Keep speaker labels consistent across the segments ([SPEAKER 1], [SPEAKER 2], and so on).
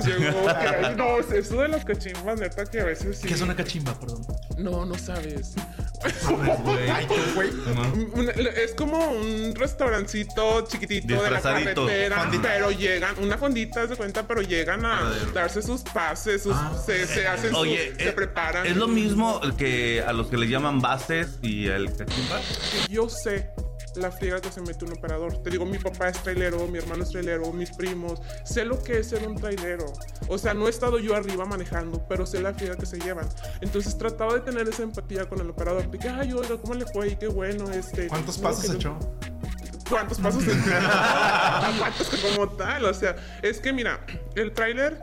[SPEAKER 1] cachimbas llegó. que- no, eso de las cachimbas, neta, que a veces sí.
[SPEAKER 2] ¿Qué es una cachimba, perdón?
[SPEAKER 1] No, no sabes. Es como un restaurancito chiquitito de la carretera,
[SPEAKER 2] Fondita.
[SPEAKER 1] pero llegan, una fondita, de cuenta, pero llegan a darse sus pases, sus,
[SPEAKER 2] Ah.
[SPEAKER 1] se, se hacen sus,
[SPEAKER 3] Oye,
[SPEAKER 1] se
[SPEAKER 3] es,
[SPEAKER 1] preparan.
[SPEAKER 3] es lo mismo que a los que les llaman bases y el cachimba.
[SPEAKER 1] Yo sé la friega que se mete un operador. Te digo, mi papá es trailero, mi hermano es trailero, mis primos. Sé lo que es ser un trailero. O sea, no he estado yo arriba manejando, pero sé la friega que se llevan. Entonces trataba de tener esa empatía con el operador. De que, ay, oiga, ¿cómo le fue? Y qué bueno, este...
[SPEAKER 2] ¿Cuántos pasos
[SPEAKER 1] yo-
[SPEAKER 2] echó?
[SPEAKER 1] ¿Cuántos pasos? ¿Cuántos como tal? O sea, es que mira, el tráiler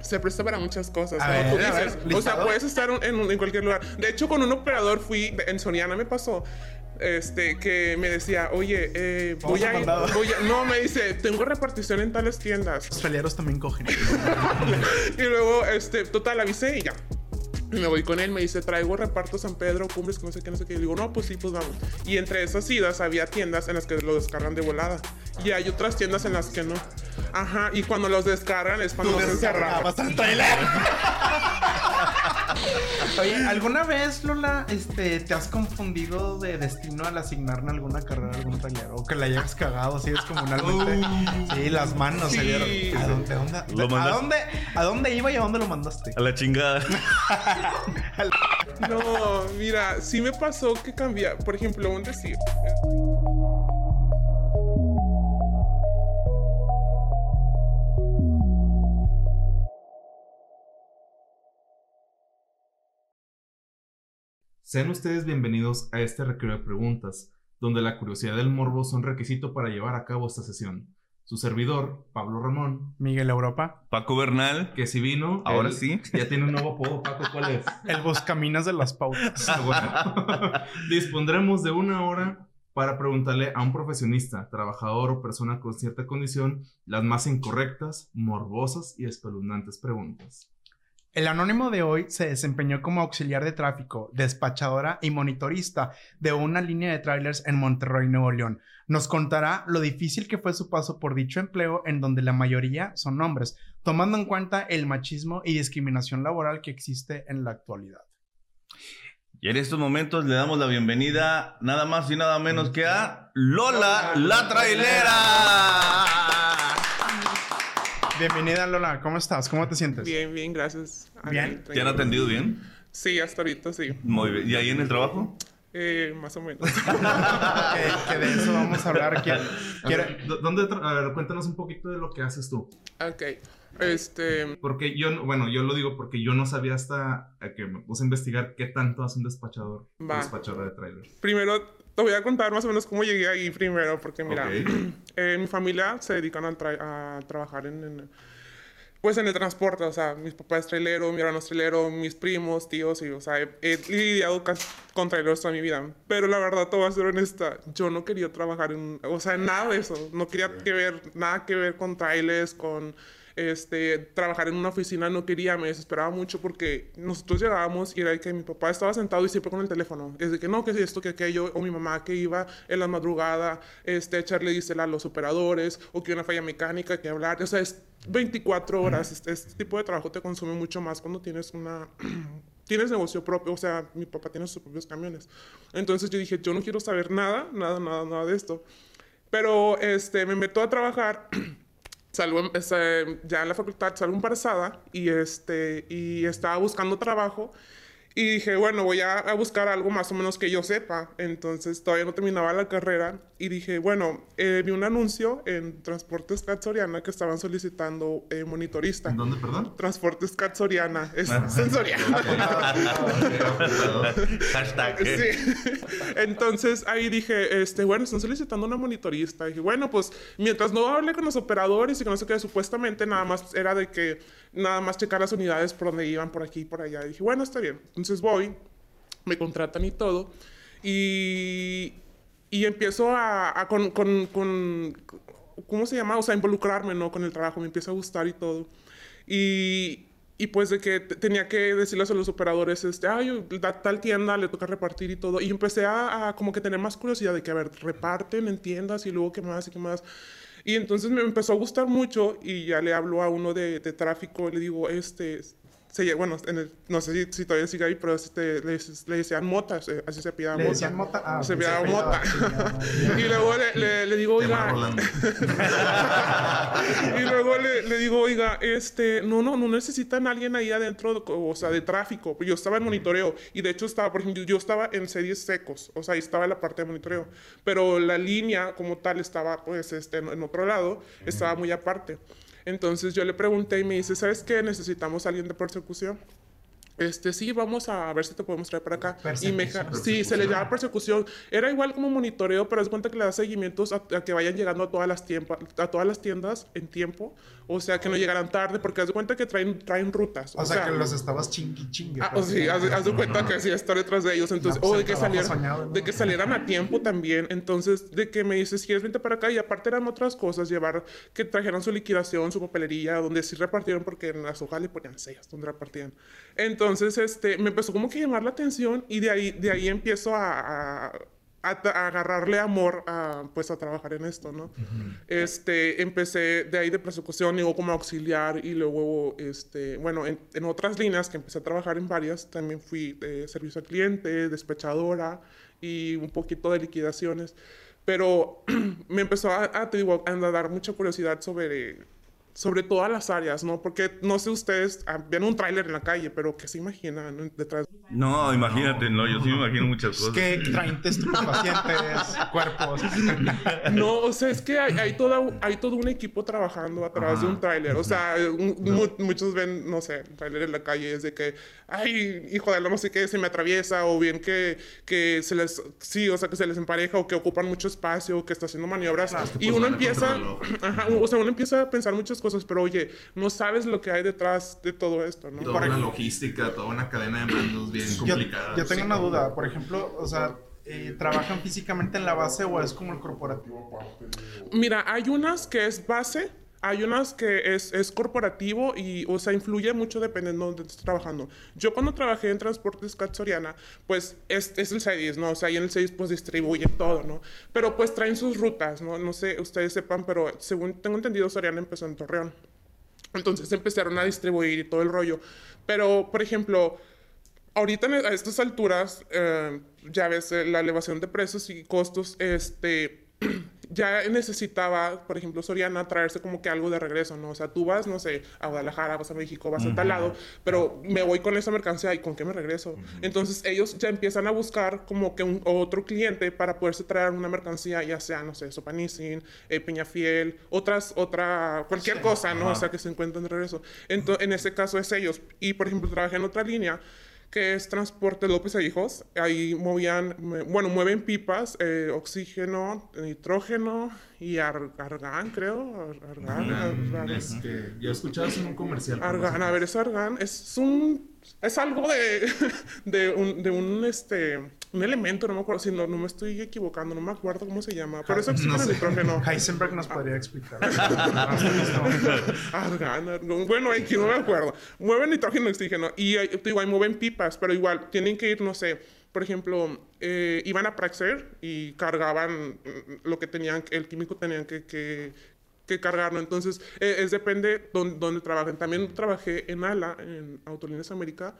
[SPEAKER 1] se presta para muchas cosas.
[SPEAKER 2] A
[SPEAKER 1] como
[SPEAKER 2] ver,
[SPEAKER 1] tú
[SPEAKER 2] a ver,
[SPEAKER 1] dices. o sea, puedes estar en, en cualquier lugar. De hecho, con un operador fui, en Soriana me pasó. Este, que me decía, oye, eh, voy
[SPEAKER 2] a
[SPEAKER 1] ir, voy a- no, me dice, tengo repartición en tales tiendas.
[SPEAKER 2] Los pelearos también cogen.
[SPEAKER 1] y luego, este, total, avisé y ya. Y me voy con él, me dice, traigo reparto San Pedro, cumbres, que no sé qué, no sé qué. Y digo, no, pues sí, pues vamos. Y entre esas idas había tiendas en las que lo descargan de volada. Y hay otras tiendas en las que no. Ajá, y cuando los descargan es cuando se encerraban.
[SPEAKER 2] descargabas al trailer. Oye, ¿alguna vez, Lola, este, te has confundido de destino al asignarle alguna carrera a algún taller? O que la hayas cagado así descomunalmente. Sí, las manos
[SPEAKER 1] Sí.
[SPEAKER 2] se vieron. ¿A dónde, a dónde, a dónde iba y a dónde lo mandaste?
[SPEAKER 3] A la chingada.
[SPEAKER 1] No, mira, sí me pasó que cambia. Por ejemplo, un decir.
[SPEAKER 4] Sean ustedes bienvenidos a este recreo de preguntas, donde la curiosidad del morbo son requisito para llevar a cabo esta sesión. Su servidor, Pablo Ramón,
[SPEAKER 2] Miguel Europa.
[SPEAKER 3] Paco Bernal.
[SPEAKER 4] que si vino,
[SPEAKER 3] Ahora
[SPEAKER 4] él
[SPEAKER 3] sí.
[SPEAKER 4] ya tiene un nuevo apodo, Paco, ¿cuál es?
[SPEAKER 2] El buscaminas de las pautas.
[SPEAKER 4] Ah, bueno. Dispondremos de una hora para preguntarle a un profesionista, trabajador o persona con cierta condición las más incorrectas, morbosas y espeluznantes preguntas.
[SPEAKER 2] El anónimo de hoy se desempeñó como auxiliar de tráfico, despachadora y monitorista de una línea de trailers en Monterrey, Nuevo León. Nos contará lo difícil que fue su paso por dicho empleo en donde la mayoría son hombres, tomando en cuenta el machismo y discriminación laboral que existe en la actualidad.
[SPEAKER 3] Y en estos momentos le damos la bienvenida nada más y nada menos que a Lola la trailera.
[SPEAKER 2] Bienvenida Lola, ¿cómo estás? ¿Cómo te sientes?
[SPEAKER 1] Bien, bien, gracias.
[SPEAKER 2] Bien.
[SPEAKER 3] ¿Te han atendido bien?
[SPEAKER 1] Sí, hasta ahorita sí.
[SPEAKER 3] Muy bien. ¿Y ahí en el trabajo?
[SPEAKER 1] Eh, más o menos.
[SPEAKER 2] que, que de eso vamos a hablar. Quiero-
[SPEAKER 4] A
[SPEAKER 2] quiero-
[SPEAKER 4] ver, ¿dó- ¿Dónde a ver, cuéntanos un poquito de lo que haces tú.
[SPEAKER 1] ok. Este.
[SPEAKER 4] Porque yo, no- bueno, yo lo digo porque yo no sabía hasta eh, que me puse a investigar qué tanto hace un despachador,
[SPEAKER 1] Va.
[SPEAKER 4] despachadora de trailers.
[SPEAKER 1] Primero te voy a contar más o menos cómo llegué ahí primero, porque mira, eh, mi familia se dedican a, tra- a trabajar en, en- pues en el transporte, o sea, mis papás es trailero, mi hermano es trailero, mis primos, tíos, y, o sea, he, he lidiado con traileros toda mi vida. Pero la verdad, te voy a ser honesta, yo no quería trabajar en, o sea, en nada de eso, no quería que ver, nada que ver con trailers, con este, trabajar en una oficina no quería, me desesperaba mucho porque nosotros llegábamos y era de que mi papá estaba sentado y siempre con el teléfono. Es de que no, que esto, que aquello, o mi mamá que iba en la madrugada este, a echarle dísela a los operadores, o que una falla mecánica, que hablar. O sea, es 24 horas. Este, este tipo de trabajo te consume mucho más cuando tienes una. Tienes negocio propio, o sea, mi papá tiene sus propios camiones. Entonces yo dije, yo no quiero saber nada, nada, nada, nada de esto. Pero este, me meto a trabajar salgo este, ya en la facultad, salgo embarazada y, este, y estaba buscando trabajo y dije, bueno, voy a, a buscar algo más o menos que yo sepa. Entonces todavía no terminaba la carrera y dije, bueno, eh, vi un anuncio en Transportes Cat Soriana que estaban solicitando eh, monitorista.
[SPEAKER 4] ¿En dónde, perdón?
[SPEAKER 1] Transportes Cat Soriana, es sensoriana.
[SPEAKER 3] Hashtag. ¿eh?
[SPEAKER 1] Sí. Entonces ahí dije, este, bueno, están solicitando una monitorista. dije, bueno, pues mientras no hablé con los operadores y que no sé qué, supuestamente nada más era de que nada más checar las unidades por donde iban, por aquí y por allá. Dije, bueno, está bien. Entonces voy, me contratan y todo. Y, y empiezo a, con, con, ¿cómo se llama? O sea, involucrarme, ¿no? Con el trabajo, me empieza a gustar y todo. Y, y pues de que te- tenía que decirles a los operadores, este, ay, da- tal tienda le toca repartir y todo. Y empecé a, a como que tener más curiosidad de que, a ver, reparten en tiendas y luego qué más y qué más. Y entonces me empezó a gustar mucho y ya le hablo a uno de, de tráfico, le digo, este, se, bueno, en el, no sé si, si, todavía sigue ahí, pero este, le, le, decían Mota, así se pidaba
[SPEAKER 2] ¿Le
[SPEAKER 1] Mota.
[SPEAKER 2] decían Mota? Ah,
[SPEAKER 1] se pidaba
[SPEAKER 2] se
[SPEAKER 1] Mota. y luego le, le, le digo, oiga, y luego le, le digo, oiga, este, no, no, no necesitan a alguien ahí adentro, o sea, de tráfico. Yo estaba en monitoreo y de hecho estaba, por ejemplo, yo estaba en series secos, o sea, ahí estaba la parte de monitoreo, pero la línea como tal estaba, pues, este, en, en otro lado, estaba muy aparte. Entonces yo le pregunté y me dice, ¿sabes qué? Necesitamos a alguien de persecución. Este, sí, vamos a ver si te podemos traer para acá. Y me, sí, se le llama persecución. Era igual como monitoreo, pero es cuenta que le da seguimientos a, a que vayan llegando a todas las tiempo, a todas las tiendas en tiempo. O sea, que no llegaran tarde, porque haz de cuenta que traen, traen rutas.
[SPEAKER 2] O, sea, que los estabas chingui chingue.
[SPEAKER 1] Ah, o
[SPEAKER 2] pues,
[SPEAKER 1] sí, haz, haz de cuenta que sí, estar detrás de ellos. Entonces,
[SPEAKER 2] No, pues,
[SPEAKER 1] o de que, salieran,
[SPEAKER 2] soñado, ¿no?
[SPEAKER 1] de que salieran a tiempo también. Entonces, de que me dices, ¿quieres vente para acá? Y aparte eran otras cosas, llevar, que trajeran su liquidación, su papelería, donde sí repartieron, porque en las hojas le ponían sellas, donde repartían. Entonces, este, me empezó como que a llamar la atención y de ahí, de ahí empiezo a, a, a a agarrarle amor a, pues, a trabajar en esto, ¿no? Este, empecé de ahí de persecución, luego como auxiliar y luego, este, bueno, en, en otras líneas que empecé a trabajar en varias, también fui de servicio al cliente, despachadora y un poquito de liquidaciones. Pero me empezó a, a, te digo, a dar mucha curiosidad sobre, sobre todas las áreas, ¿no? Porque no sé ustedes, ah, ven un tráiler en la calle, pero ¿qué se imaginan detrás?
[SPEAKER 3] No, imagínate, no, yo sí me imagino muchas cosas.
[SPEAKER 2] Que traen estupefacientes, cuerpos.
[SPEAKER 1] No, o sea, es que hay, hay, toda, hay todo un equipo trabajando atrás de un tráiler. O sea, un- mu- muchos ven, no sé, un tráiler en la calle es de que, ay, hijo de la no sé qué, se me atraviesa, o bien que, que se les, sí, o sea, que se les empareja, o que ocupan mucho espacio, que está haciendo maniobras. y
[SPEAKER 4] pues,
[SPEAKER 1] uno
[SPEAKER 4] a
[SPEAKER 1] empieza, ajá, o sea, uno empieza a pensar muchas cosas, pero oye, no sabes lo que hay detrás de todo esto, ¿no?
[SPEAKER 4] Toda una logística, toda una cadena de mandos bien
[SPEAKER 2] Yo,
[SPEAKER 4] complicada.
[SPEAKER 2] yo tengo una duda, por ejemplo, o sea, eh, ¿trabajan físicamente en la base o es como el corporativo?
[SPEAKER 1] Mira, hay unas que es base, hay unas que es, es corporativo y, o sea, influye mucho dependiendo de dónde estés trabajando. Yo cuando trabajé en Transportes Cat Soriana, pues es, es el 6, ¿no? O sea, y en el 6 pues distribuyen todo, ¿no? Pero pues traen sus rutas, ¿no? No sé, ustedes sepan, pero según tengo entendido, Soriana empezó en Torreón. Entonces empezaron a distribuir y todo el rollo. Pero, por ejemplo, ahorita en- a estas alturas, eh, ya ves, eh, la elevación de precios y costos, este, ya necesitaba, por ejemplo, Soriana traerse como que algo de regreso, ¿no? O sea, tú vas, no sé, a Guadalajara, vas a México, vas a tal lado, pero me voy con esa mercancía y ¿con qué me regreso? Entonces ellos ya empiezan a buscar como que un otro cliente para poderse traer una mercancía, ya sea, no sé, Sopanicin, eh, Peñafiel, otras, otra, cualquier cosa, ¿no? O sea, que se encuentren de regreso. Entonces, en ese caso es ellos. Y, por ejemplo, trabajé en otra línea que es Transporte López a Hijos. Ahí movían, bueno, mueven pipas, eh, oxígeno, nitrógeno y ar- argán, creo. Ar- Argán, ar- ar-
[SPEAKER 4] Este, escuchado eso en un comercial.
[SPEAKER 1] argán, a ver, es argán, es un, es algo de, de un, de un, este, un elemento, no me acuerdo, si no, no me estoy equivocando, no me acuerdo cómo se llama, pero es oxígeno,
[SPEAKER 4] sé.
[SPEAKER 1] nitrógeno.
[SPEAKER 2] Heisenberg nos podría explicar.
[SPEAKER 1] Argán, argón. Bueno, aquí no me acuerdo. Mueven nitrógeno y oxígeno. Y ahí mueven pipas, pero igual tienen que ir, no sé, por ejemplo, eh, iban a Praxair y cargaban lo que tenían, el químico tenían que, que, que cargarlo. Entonces, eh, es depende dónde, dónde trabajen. También trabajé en ALA, en Autolíneas América.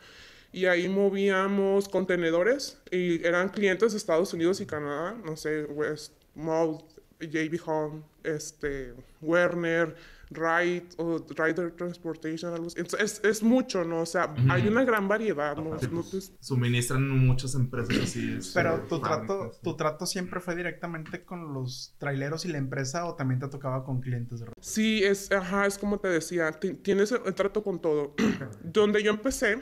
[SPEAKER 1] Y ahí movíamos contenedores y eran clientes de Estados Unidos y Canadá, no sé, Westmount, JB Home, este, Werner, Ride o Rider Transportation, algo así. Entonces, es, es mucho, ¿no? O sea, hay una gran variedad, ¿no?
[SPEAKER 4] Sí,
[SPEAKER 1] No
[SPEAKER 4] pues, Suministran muchas empresas así. este,
[SPEAKER 2] Pero tu trato, tu trato siempre fue directamente con los traileros y la empresa o también te tocaba con clientes de
[SPEAKER 1] Sí, es, ajá, es como te decía, ti- tienes el, el trato con todo. Donde yo empecé,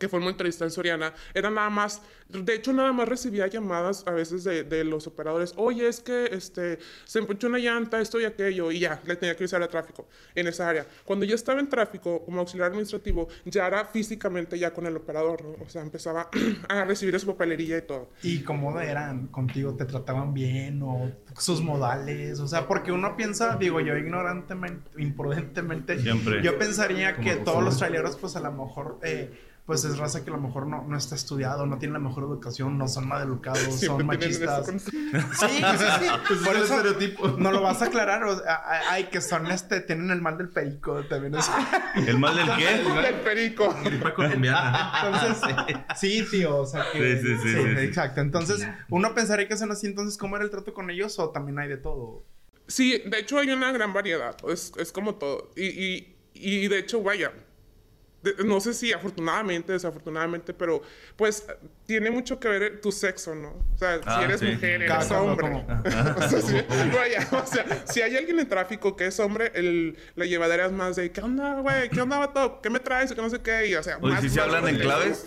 [SPEAKER 1] que fue una entrevista en Soriana, era nada más, de hecho nada más recibía llamadas a veces de, de los operadores, oye, es que este, se empuchó una llanta, esto y aquello, y ya, le tenía que avisar a tráfico en esa área. Cuando yo estaba en tráfico como auxiliar administrativo, ya era físicamente ya con el operador, ¿no? O sea, empezaba a recibir su papelería y todo.
[SPEAKER 2] ¿Y cómo eran contigo? ¿Te trataban bien o sus modales? O sea, porque uno piensa, digo yo ignorantemente, imprudentemente,
[SPEAKER 3] Siempre.
[SPEAKER 2] yo pensaría que todos los traileros pues a lo mejor eh, pues es raza que a lo mejor no, no está estudiado, no tiene la mejor educación, no son mal educados, son
[SPEAKER 1] Siempre eso
[SPEAKER 2] machistas.
[SPEAKER 1] con-
[SPEAKER 2] Sí, sí, sí.
[SPEAKER 4] Pues
[SPEAKER 2] Por
[SPEAKER 4] es el
[SPEAKER 2] eso
[SPEAKER 4] estereotipo.
[SPEAKER 2] no lo vas a aclarar. o sea, ay, que son este, tienen el mal del perico también. es-
[SPEAKER 3] ¿El mal del qué?
[SPEAKER 1] El perico.
[SPEAKER 4] Gripa colombiana.
[SPEAKER 2] Entonces, sí, tío, o sea que.
[SPEAKER 3] Sí, sí, sí, sí, sí.
[SPEAKER 2] Exacto. Entonces, uno pensaría que son así. Entonces, ¿cómo era el trato con ellos? O también hay de todo.
[SPEAKER 1] Sí, de hecho hay una gran variedad, es, es como todo. Y, y, y de hecho, vaya, no sé si afortunadamente, desafortunadamente, pero pues tiene mucho que ver tu sexo, ¿no? O sea,
[SPEAKER 3] Ah,
[SPEAKER 1] si eres
[SPEAKER 3] sí.
[SPEAKER 1] mujer, eres hombre. o, sea, si, vaya, o sea, si hay alguien en tráfico que es hombre, el, la llevadera es más de, ¿qué onda, güey? ¿Qué onda, vato? ¿Qué me traes? ¿Qué no sé qué? Y, o sea,
[SPEAKER 3] Oye,
[SPEAKER 1] más-
[SPEAKER 3] ¿sí se
[SPEAKER 1] más
[SPEAKER 3] hablan en claves?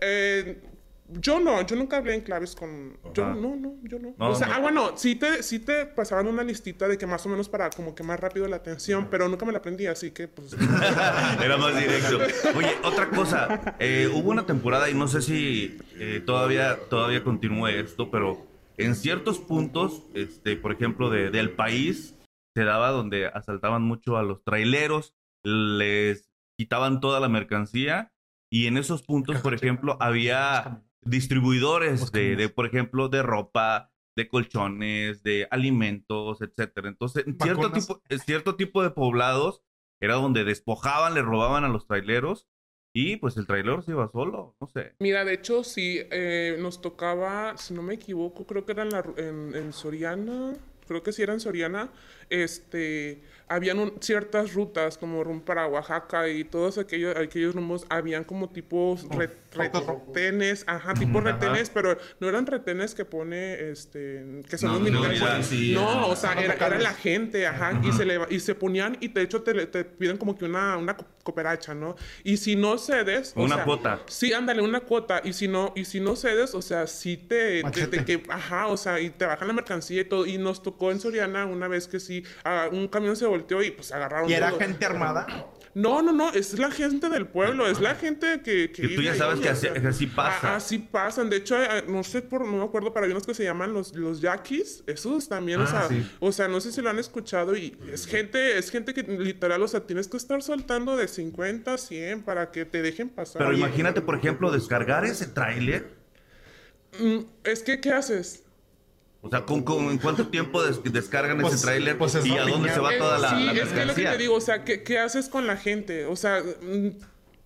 [SPEAKER 1] Eh, yo no, yo nunca hablé en claves con... Yo no, no, yo no.
[SPEAKER 3] No,
[SPEAKER 1] o sea,
[SPEAKER 3] no.
[SPEAKER 1] ah, bueno, sí te, sí te pasaban una listita de que más o menos para como que más rápido la atención, pero nunca me la aprendí, así que pues...
[SPEAKER 3] Era más directo. Oye, otra cosa. eh, hubo una temporada, y no sé si eh, todavía, todavía continúe esto, pero en ciertos puntos, este, por ejemplo, de- del país, se daba donde asaltaban mucho a los traileros, les quitaban toda la mercancía, y en esos puntos, por ejemplo, había distribuidores de, de, por ejemplo, de ropa, de colchones, de alimentos, etcétera. Entonces, en cierto tipo, en cierto tipo de poblados era donde despojaban, le robaban a los traileros y pues el trailero se iba solo, no sé.
[SPEAKER 1] Mira, de hecho, sí, eh, nos tocaba, si no me equivoco, creo que era en, la en, en Soriana, creo que sí era en Soriana, este, habían un- ciertas rutas como para Oaxaca y todos aquellos, aquellos rumbos, habían como tipos re- re- retenes, ajá, tipo retenes, pero no eran retenes que pone, este, que son
[SPEAKER 4] No,
[SPEAKER 1] los
[SPEAKER 4] no,
[SPEAKER 1] militares.
[SPEAKER 3] ya,
[SPEAKER 4] sí,
[SPEAKER 1] no,
[SPEAKER 4] ajá.
[SPEAKER 1] o sea, era, era la gente, ajá, y, se le, y se ponían y de hecho te, te piden como que una, una co- cooperacha, ¿no? Y si no cedes... o
[SPEAKER 3] Una
[SPEAKER 1] sea,
[SPEAKER 3] cuota.
[SPEAKER 1] Sí, ándale, una cuota. Y si no, y si no cedes, o sea, sí te, te- te- que, ajá, o sea, y te bajan la mercancía y todo. Y nos tocó en Soriana una vez que sí, ah, un camión se volteó y pues agarraron
[SPEAKER 2] ¿Y era
[SPEAKER 1] todo.
[SPEAKER 2] gente armada?
[SPEAKER 1] No, no, no, es la gente del pueblo, es la gente que...
[SPEAKER 3] Que tú ya
[SPEAKER 1] ahí,
[SPEAKER 3] sabes que
[SPEAKER 1] o
[SPEAKER 3] así,
[SPEAKER 1] sea,
[SPEAKER 3] que así pasa.
[SPEAKER 1] Ah, así pasan. De hecho, eh, no sé por, no me acuerdo, pero hay unos que se llaman los, los yaquis. Esos también, o
[SPEAKER 4] Ah,
[SPEAKER 1] sea,
[SPEAKER 4] sí.
[SPEAKER 1] o sea, no sé si lo han escuchado y es gente, es gente que literal, o sea, tienes que estar soltando de 50 a 100 para que te dejen pasar.
[SPEAKER 3] Pero imagínate, por ejemplo, descargar ese tráiler.
[SPEAKER 1] mm, es que, ¿qué haces?
[SPEAKER 3] O sea, ¿con, con- en cuánto tiempo des- descargan
[SPEAKER 2] Pues-
[SPEAKER 3] ese tráiler?
[SPEAKER 2] pues es
[SPEAKER 3] ¿Y a dónde se va toda la,
[SPEAKER 1] sí,
[SPEAKER 3] la
[SPEAKER 1] es que es lo que
[SPEAKER 3] mercancía?
[SPEAKER 1] te digo, o sea, ¿qué, qué haces con la gente? O sea, mm,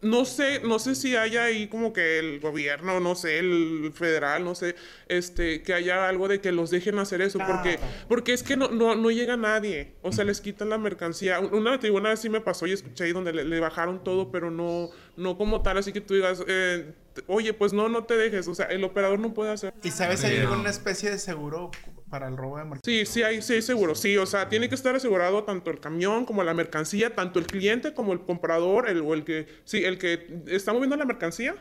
[SPEAKER 1] no sé, no sé si haya ahí como que el gobierno, no sé, el federal, no sé, este, que haya algo de que los dejen hacer eso, porque, porque es que no, no, no llega nadie, o sea, les quitan la mercancía. Un- Una, te digo, una vez sí me pasó y escuché ahí donde le, le bajaron todo, pero no, no como tal, así que tú digas, eh, oye, pues no, no te dejes, o sea, el operador no puede hacer.
[SPEAKER 2] ¿Y sabes hay alguna especie de seguro para el robo de mercancía?
[SPEAKER 1] Sí, sí hay, sí hay seguro, sí, o sea, tiene que estar asegurado tanto el camión como la mercancía, tanto el cliente como el comprador, el, o el que, sí, el que está moviendo la mercancía,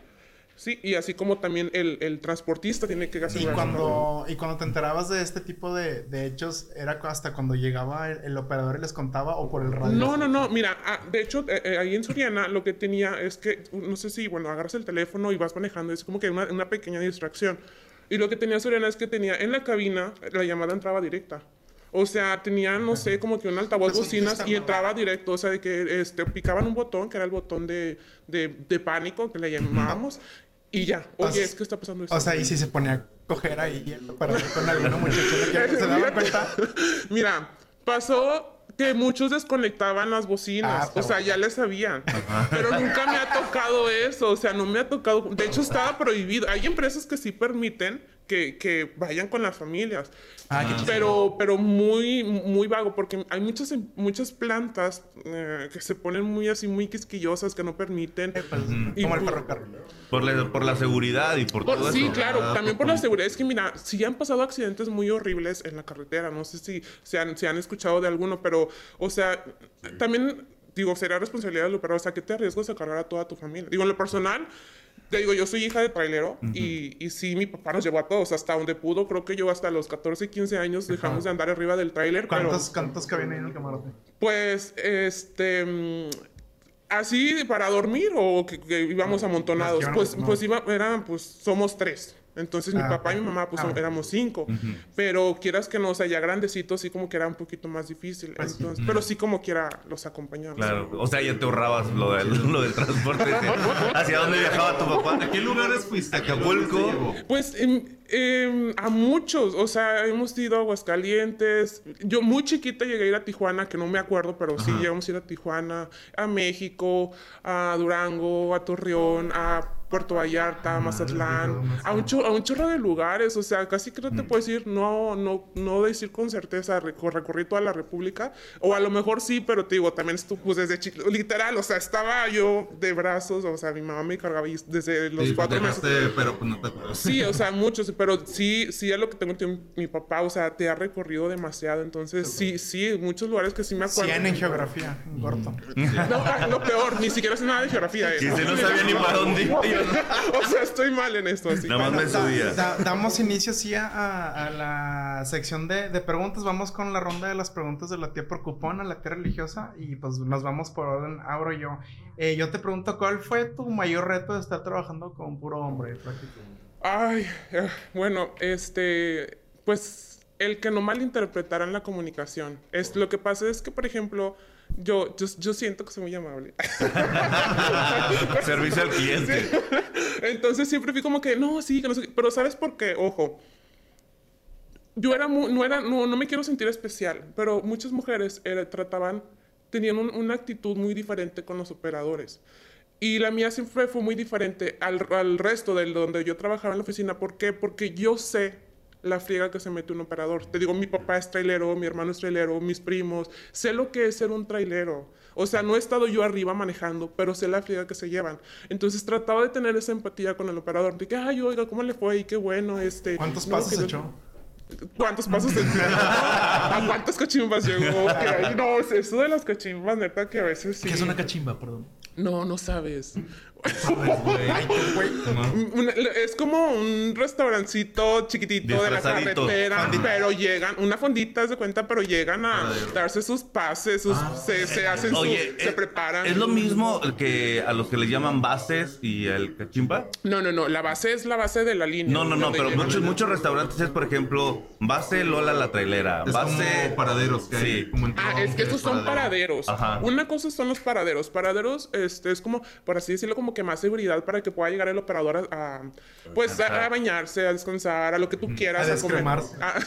[SPEAKER 1] sí, y así como también el, el transportista tiene que
[SPEAKER 2] Y
[SPEAKER 1] asegurar.
[SPEAKER 2] cuando, y cuando te enterabas de este tipo de, de hechos, ¿era hasta cuando llegaba el, el operador y les contaba o por el radio?
[SPEAKER 1] No, no, no, mira, ah, de hecho, eh, eh, ahí en Soriana lo que tenía es que, no sé si, bueno, agarras el teléfono y vas manejando, es como que una, una pequeña distracción. Y lo que tenía Soriana es que tenía en la cabina, la llamada entraba directa. O sea, tenía, no sé, como que un altavoz
[SPEAKER 2] Pues
[SPEAKER 1] bocinas y entraba directo. O sea, de que este, picaban un botón, que era el botón de, de, de pánico, que le llamábamos, y ya.
[SPEAKER 2] O
[SPEAKER 1] Oye,
[SPEAKER 2] sea-
[SPEAKER 1] es que está pasando esto.
[SPEAKER 2] O sea, y si se ponía a coger ahí el operador con alguna muchacha que se daba cuenta.
[SPEAKER 1] Mira, pasó que muchos desconectaban las bocinas.
[SPEAKER 2] Ah,
[SPEAKER 1] o sea, ya le sabían. Pero nunca me ha tocado eso. O sea, no me ha tocado. De hecho, estaba prohibido. Hay empresas que sí permiten que, que vayan con las familias.
[SPEAKER 2] Ah, chido.
[SPEAKER 1] Pero, pero muy, muy vago, porque hay muchas, muchas plantas eh, que se ponen muy así, muy quisquillosas, que no permiten.
[SPEAKER 2] Pues,
[SPEAKER 1] Y
[SPEAKER 2] como el ferrocarril.
[SPEAKER 3] Por la, por la seguridad y por,
[SPEAKER 1] Por-
[SPEAKER 3] todo
[SPEAKER 1] sí,
[SPEAKER 3] eso.
[SPEAKER 1] claro,
[SPEAKER 4] Ah,
[SPEAKER 1] también por
[SPEAKER 4] por-
[SPEAKER 1] la seguridad. Es que mira, sí han pasado accidentes muy horribles en la carretera. No sé si se han, se han escuchado de alguno, pero, o sea, también, digo, será responsabilidad del operador. O sea, que te arriesgas a cargar a toda tu familia. Digo, en lo personal, te digo, yo soy hija de trailero y, y sí, mi papá nos llevó a todos hasta donde pudo. Creo que yo hasta los 14, 15 años dejamos de andar arriba del trailer. pero-
[SPEAKER 2] ¿Cuántos, ¿Cuántos cabían ahí en el camarote?
[SPEAKER 1] pues, este. mm, Así para dormir o que, que íbamos amontonados.
[SPEAKER 2] Los que
[SPEAKER 1] Pues,
[SPEAKER 2] no.
[SPEAKER 1] pues iba, eran, pues somos tres. Entonces mi
[SPEAKER 2] Ah,
[SPEAKER 1] papá y mi mamá pues
[SPEAKER 2] Ah.
[SPEAKER 1] éramos cinco. Pero quieras que no, o sea, ya grandecitos sí como que era un poquito más difícil. Entonces, pero sí como quiera los acompañaba.
[SPEAKER 3] Claro, o sea, ya te ahorrabas lo del, lo del transporte. ¿Hacia dónde viajaba tu papá?
[SPEAKER 4] ¿A qué lugares fuiste?
[SPEAKER 3] Acapulco.
[SPEAKER 1] Pues em, em, a muchos, o sea, hemos ido a Aguascalientes. Yo muy chiquita llegué a ir a Tijuana, que no me acuerdo, pero sí llegamos a ir a Tijuana, a México, a Durango, a Torreón, a Puerto Vallarta, Mazatlán, a un, cho- a un chorro de lugares, o sea, casi que no te puedo decir, no, no, no decir con certeza, reco- recorrí toda la República, o a lo mejor sí, pero te digo, también estuve, pues desde chiquito, literal, o sea, estaba yo de brazos, o sea, mi mamá me cargaba y desde los
[SPEAKER 4] Sí,
[SPEAKER 1] cuatro meses.
[SPEAKER 4] pero pues no te.
[SPEAKER 1] Sí, o sea, muchos, pero sí, sí es lo que tengo entendido, mi papá, o sea, te ha recorrido demasiado, entonces sí, sí, muchos lugares que sí me acuerdo.
[SPEAKER 2] 100 en geografía, corto.
[SPEAKER 1] No, ah, lo peor, ni siquiera sé nada de geografía. eh.
[SPEAKER 3] Y se no sabía ni para dónde no-
[SPEAKER 1] O sea, estoy mal en esto, así.
[SPEAKER 3] Nada más me subía.
[SPEAKER 2] da- damos inicio sí a, la sección de, de preguntas. Vamos con la ronda de las preguntas de la tía por cupón a la tía religiosa y pues nos vamos por orden. Abro yo. Eh, yo te pregunto, ¿cuál fue tu mayor reto de estar trabajando con puro hombre? prácticamente?
[SPEAKER 1] Ay, eh, bueno, este, pues el que no malinterpretaran la comunicación. Es, lo que pasa es que, por ejemplo, yo, yo, yo siento que soy muy amable.
[SPEAKER 3] Servicio al cliente.
[SPEAKER 1] Entonces siempre fui como que, no, sí, que no sé. Pero ¿sabes por qué? Ojo. Yo era muy, no era, no, no me quiero sentir especial, pero muchas mujeres era- trataban, tenían un- una actitud muy diferente con los operadores. Y la mía siempre fue muy diferente al, al resto de donde yo trabajaba en la oficina. ¿Por qué? Porque yo sé la friega que se mete un operador. Te digo, mi papá es trailero, mi hermano es trailero, mis primos. Sé lo que es ser un trailero. O sea, no he estado yo arriba manejando, pero sé la friega que se llevan. Entonces trataba de tener esa empatía con el operador. De que, ay, oiga, ¿cómo le fue? Y qué bueno, este...
[SPEAKER 2] ¿Cuántos
[SPEAKER 1] no,
[SPEAKER 2] pasos echó?
[SPEAKER 1] ¿Cuántos pasos se ¿A cuántas cachimbas llegó? No, eso de las cachimbas, neta, que a veces sí.
[SPEAKER 5] ¿Qué es una cachimba, perdón?
[SPEAKER 1] No, no sabes. Una- es como un restaurancito chiquitito de la
[SPEAKER 3] Disfrazadito.
[SPEAKER 1] carretera,
[SPEAKER 2] Fondita.
[SPEAKER 1] pero llegan, una fondita haz de cuenta, pero llegan a darse sus pases, sus, se, se hacen su,
[SPEAKER 3] Oye,
[SPEAKER 1] se
[SPEAKER 3] eh,
[SPEAKER 1] preparan.
[SPEAKER 3] ¿es lo mismo que a los que les llaman bases y el cachimba?
[SPEAKER 1] No, no, no, la base es la base de la línea.
[SPEAKER 3] No, no, no,
[SPEAKER 1] donde
[SPEAKER 3] pero
[SPEAKER 1] llegan.
[SPEAKER 3] muchos, muchos restaurantes es, por ejemplo, base Lola la trailera,
[SPEAKER 4] Es
[SPEAKER 3] base...
[SPEAKER 4] como paraderos que hay.
[SPEAKER 3] Sí.
[SPEAKER 4] Como en
[SPEAKER 1] Ah, es que estos son paraderos.
[SPEAKER 3] Ajá.
[SPEAKER 1] Una cosa son los paraderos. Paraderos este, es como, por así decirlo, como que más seguridad para que pueda llegar el operador a, a, pues, a, a bañarse, a descansar, a lo que tú quieras.
[SPEAKER 2] A
[SPEAKER 1] a comer. Ah,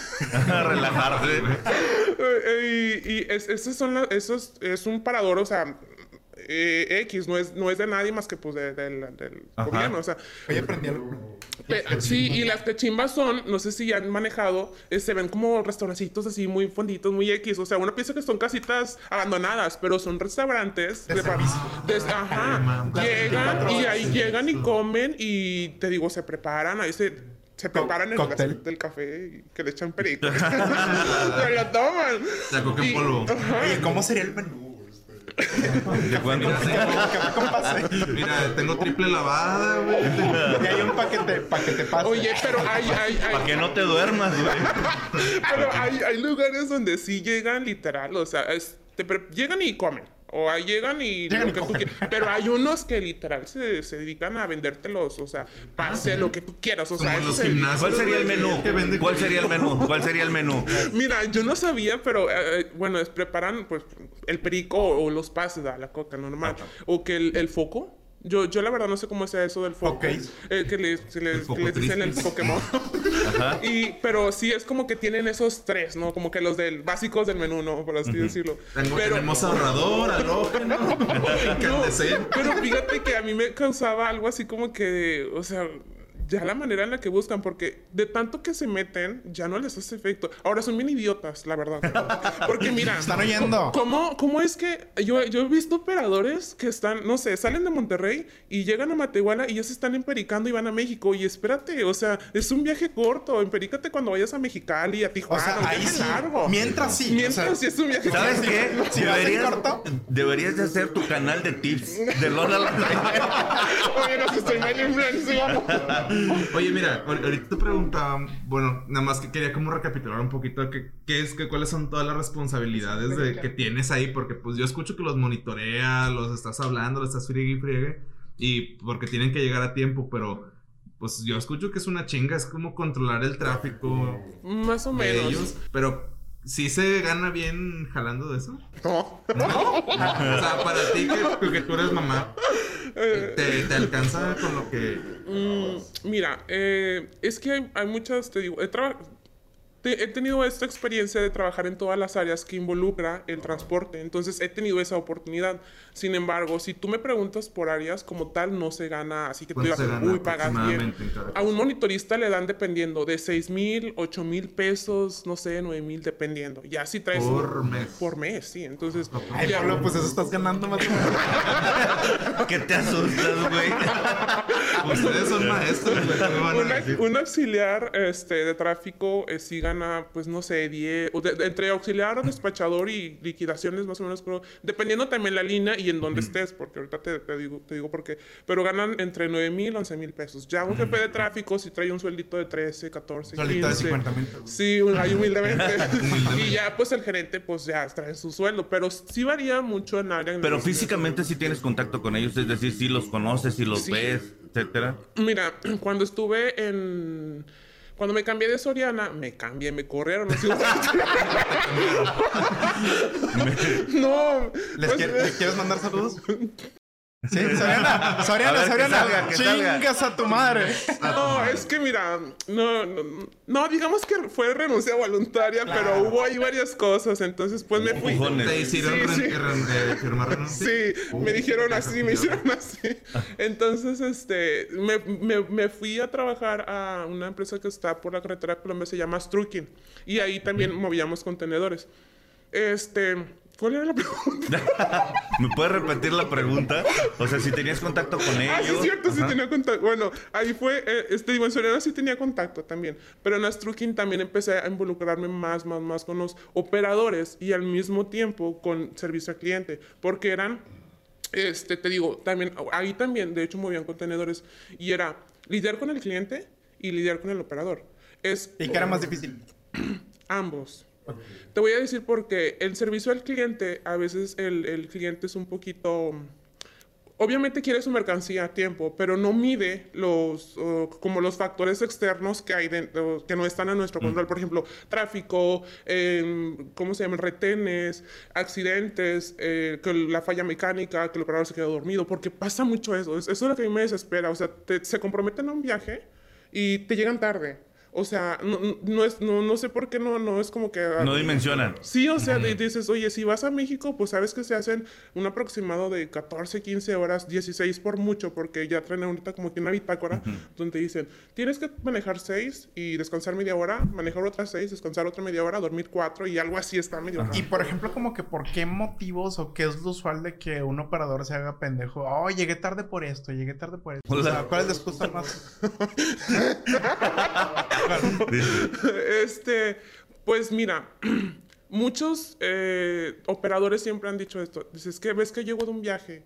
[SPEAKER 3] Relajarse.
[SPEAKER 1] Eh, y y es, esos son la- esos es un parador, o sea, eh, X, no es, no es de nadie más que pues de- del, del
[SPEAKER 3] Ajá.
[SPEAKER 1] gobierno, o sea.
[SPEAKER 2] Oye, aprendí algo.
[SPEAKER 1] Pe- sí, y las cachimbas son, no sé si han manejado, eh, se ven como restaurancitos así muy fonditos, muy X, o sea, uno piensa que son casitas abandonadas, pero son restaurantes.
[SPEAKER 2] De
[SPEAKER 1] de- ajá, llegan y ahí llegan y comen y te digo, se preparan, ahí se... Se preparan el
[SPEAKER 2] cóctel.
[SPEAKER 1] vasito del café y que le echan perico. se lo toman.
[SPEAKER 4] Coca en
[SPEAKER 1] Y-
[SPEAKER 4] polvo.
[SPEAKER 2] Oye, ¿cómo sería el menú?
[SPEAKER 3] ¿De cuánto?
[SPEAKER 4] Mira, tengo triple lavada, güey.
[SPEAKER 2] Y hay un paquete, paquete pase.
[SPEAKER 1] Oye, pero hay, hay, hay,
[SPEAKER 3] Para que no te duermas, güey.
[SPEAKER 1] pero hay, hay lugares donde sí llegan literal, o sea, es- te llegan y comen. O ahí llegan y
[SPEAKER 2] Llegan
[SPEAKER 1] lo que tú quieras. Pero hay unos que literal se, se dedican a vendértelos, o sea, pase lo que tú quieras. O sea,
[SPEAKER 4] los
[SPEAKER 1] se-
[SPEAKER 4] gimnasios.
[SPEAKER 3] ¿Cuál sería el menú? ¿Cuál sería el menú? ¿Cuál sería el menú?
[SPEAKER 1] Mira, yo no sabía, pero eh, eh, bueno, es preparan pues el perico o, o los pases, da, la coca normal. O que el, el foco. Yo, yo la verdad no sé cómo sea eso del foco.
[SPEAKER 2] Ok.
[SPEAKER 1] Eh, que les, se les,
[SPEAKER 4] El foco
[SPEAKER 1] que les dicen el. Pokémon.
[SPEAKER 3] Ajá.
[SPEAKER 1] y, pero sí es como que tienen esos tres, ¿no? Como que los del básicos del menú, ¿no? Por así decirlo.
[SPEAKER 4] Tengo-
[SPEAKER 1] pero,
[SPEAKER 4] Tenemos ahorrador, halógeno,
[SPEAKER 1] no, pero fíjate que a mí me causaba algo así como que, o sea, ya la manera en la que buscan, porque de tanto que se meten, ya no les hace efecto. Ahora son bien idiotas, la verdad. Porque mira,
[SPEAKER 2] Están oyendo.
[SPEAKER 1] ¿cómo, cómo es que yo, yo he visto operadores que están, no sé, salen de Monterrey y llegan a Matehuala y ya se están empericando y van a México? Y espérate, o sea, es un viaje corto. Emperícate cuando vayas a Mexicali, a
[SPEAKER 2] O
[SPEAKER 1] Tijuana,
[SPEAKER 2] sea,
[SPEAKER 1] un
[SPEAKER 2] ahí sí.
[SPEAKER 1] largo.
[SPEAKER 2] Mientras sí.
[SPEAKER 1] Mientras
[SPEAKER 2] o
[SPEAKER 1] sí
[SPEAKER 2] sea,
[SPEAKER 1] es un viaje
[SPEAKER 3] ¿Sabes
[SPEAKER 1] corto.
[SPEAKER 3] qué?
[SPEAKER 2] Si
[SPEAKER 3] Deberías,
[SPEAKER 2] corto.
[SPEAKER 3] deberías de hacer tu canal de tips de Lola.
[SPEAKER 1] Oye, no, que estoy mal influenciado.
[SPEAKER 4] Oye, mira, ahor- ahorita te preguntaba, bueno, nada más que quería como recapitular un poquito qué, qué es, que, cuáles son todas las responsabilidades de, que tienes ahí, porque pues yo escucho que los monitorea, los estás hablando, los estás friegue y friegue, y porque tienen que llegar a tiempo, pero pues yo escucho que es una chinga, es como controlar el tráfico
[SPEAKER 1] Más o
[SPEAKER 4] de
[SPEAKER 1] menos.
[SPEAKER 4] ellos, pero ¿sí se gana bien jalando de eso?
[SPEAKER 1] No.
[SPEAKER 4] O sea, para ti que, que tú eres mamá, ¿te, te alcanza con lo que...
[SPEAKER 1] Mm, mira, eh, es que hay, hay muchas, te digo, he, traba- te- he tenido esta experiencia de trabajar en todas las áreas que involucra el transporte, entonces he tenido esa oportunidad. Sin embargo, si tú me preguntas por áreas como tal, no se gana, así que tú
[SPEAKER 4] ¿Cuánto
[SPEAKER 1] digas, uy, pagas bien. A un monitorista le dan dependiendo de 6 mil, 8 mil pesos, no sé, 9 mil, dependiendo. Ya si traes...
[SPEAKER 4] Por mes.
[SPEAKER 1] Por mes, sí. Entonces,
[SPEAKER 2] Ay,
[SPEAKER 1] ya-
[SPEAKER 2] Pablo, pues eso estás ganando más.
[SPEAKER 3] ¿Qué te asustas, güey?
[SPEAKER 4] Ustedes son maestros, güey,
[SPEAKER 1] un auxiliar este, de tráfico eh, sí gana, pues no sé, 10, o de- de- entre auxiliar, despachador y liquidaciones más o menos, creo, dependiendo también la línea y en dónde estés, porque ahorita te, te digo, te digo por qué, pero ganan entre 9 mil, 11 mil pesos. Ya un jefe de tráfico si trae un sueldito de 13, 14,
[SPEAKER 2] Solito de
[SPEAKER 1] 15.
[SPEAKER 2] 50 mil pesos.
[SPEAKER 1] Sí, un- ahí humildemente. y ya, pues el gerente, pues ya trae su sueldo, pero sí varía mucho en área. en
[SPEAKER 3] Pero físicamente sí tienes contacto con ellos, es decir, sí los conoces, sí los
[SPEAKER 1] Sí.
[SPEAKER 3] ves, etcétera.
[SPEAKER 1] Mira, cuando estuve en... Cuando me cambié de Soriana, me cambié, me corrieron. no.
[SPEAKER 2] ¿Les,
[SPEAKER 1] pues,
[SPEAKER 2] ¿les quieres mandar saludos? Sí, Soriana,
[SPEAKER 3] A
[SPEAKER 2] Soriana,
[SPEAKER 3] que
[SPEAKER 2] Soriana.
[SPEAKER 3] salga, que salga.
[SPEAKER 2] Chingas a tu madre.
[SPEAKER 1] No, es que mira, no, no, no, digamos que fue renuncia voluntaria, pero hubo ahí varias cosas, entonces pues me fui.
[SPEAKER 4] ¿Te hicieron
[SPEAKER 1] Sí, sí.
[SPEAKER 4] renuncia?
[SPEAKER 1] Sí, me dijeron así, me hicieron así. Entonces, este, me, me, me fui a trabajar a una empresa que está por la carretera de Colombia, se llama Strukin. Y ahí también movíamos contenedores. Este, ¿cuál era la pregunta?
[SPEAKER 3] ¿Me puedes repetir la pregunta? O sea, si tenías contacto con ellos.
[SPEAKER 1] Ah, sí, es cierto, sí
[SPEAKER 3] Ajá.
[SPEAKER 1] tenía contacto. Bueno, ahí fue, eh, este, digo, en Soriana sí tenía contacto también. Pero en Astrukin también empecé a involucrarme más, más, más con los operadores y al mismo tiempo con servicio al cliente. Porque eran, este, te digo, también, ahí también, de hecho, movían contenedores. Y era lidiar con el cliente y lidiar con el operador. Es
[SPEAKER 2] ¿Y qué era más difícil?
[SPEAKER 1] Ambos. Te voy a decir porque el servicio al cliente, a veces el, el cliente es un poquito... Obviamente quiere su mercancía a tiempo, pero no mide los, uh, como los factores externos que hay dentro, que no están a nuestro control. Por ejemplo, tráfico, em, ¿cómo se llaman? Retenes, accidentes, eh, que la falla mecánica, que el operador se quedó dormido, porque pasa mucho eso. Es- Eso es lo que a mí me desespera. O sea, te- se comprometen a un viaje y te llegan tarde. O sea, no, no- no es, no, no sé por qué no, no es como que...
[SPEAKER 3] No dimensionan.
[SPEAKER 1] Sí, o sea, di- dices, oye, si vas a México, pues sabes que se hacen un aproximado de 14, 15 horas, 16 por mucho, porque ya traen ahorita como que una bitácora donde dicen, tienes que manejar 6 y descansar media hora, manejar otras 6, descansar otra media hora, dormir 4 y algo así está medio.
[SPEAKER 2] Y por ejemplo, como que por qué motivos o qué es lo usual de que un operador se haga pendejo. Oh, llegué tarde por esto, llegué tarde por esto. O sea, ¿cuál es la excusa más?
[SPEAKER 1] este, pues mira, muchos eh, operadores siempre han dicho esto. Dices que ves que llego de un viaje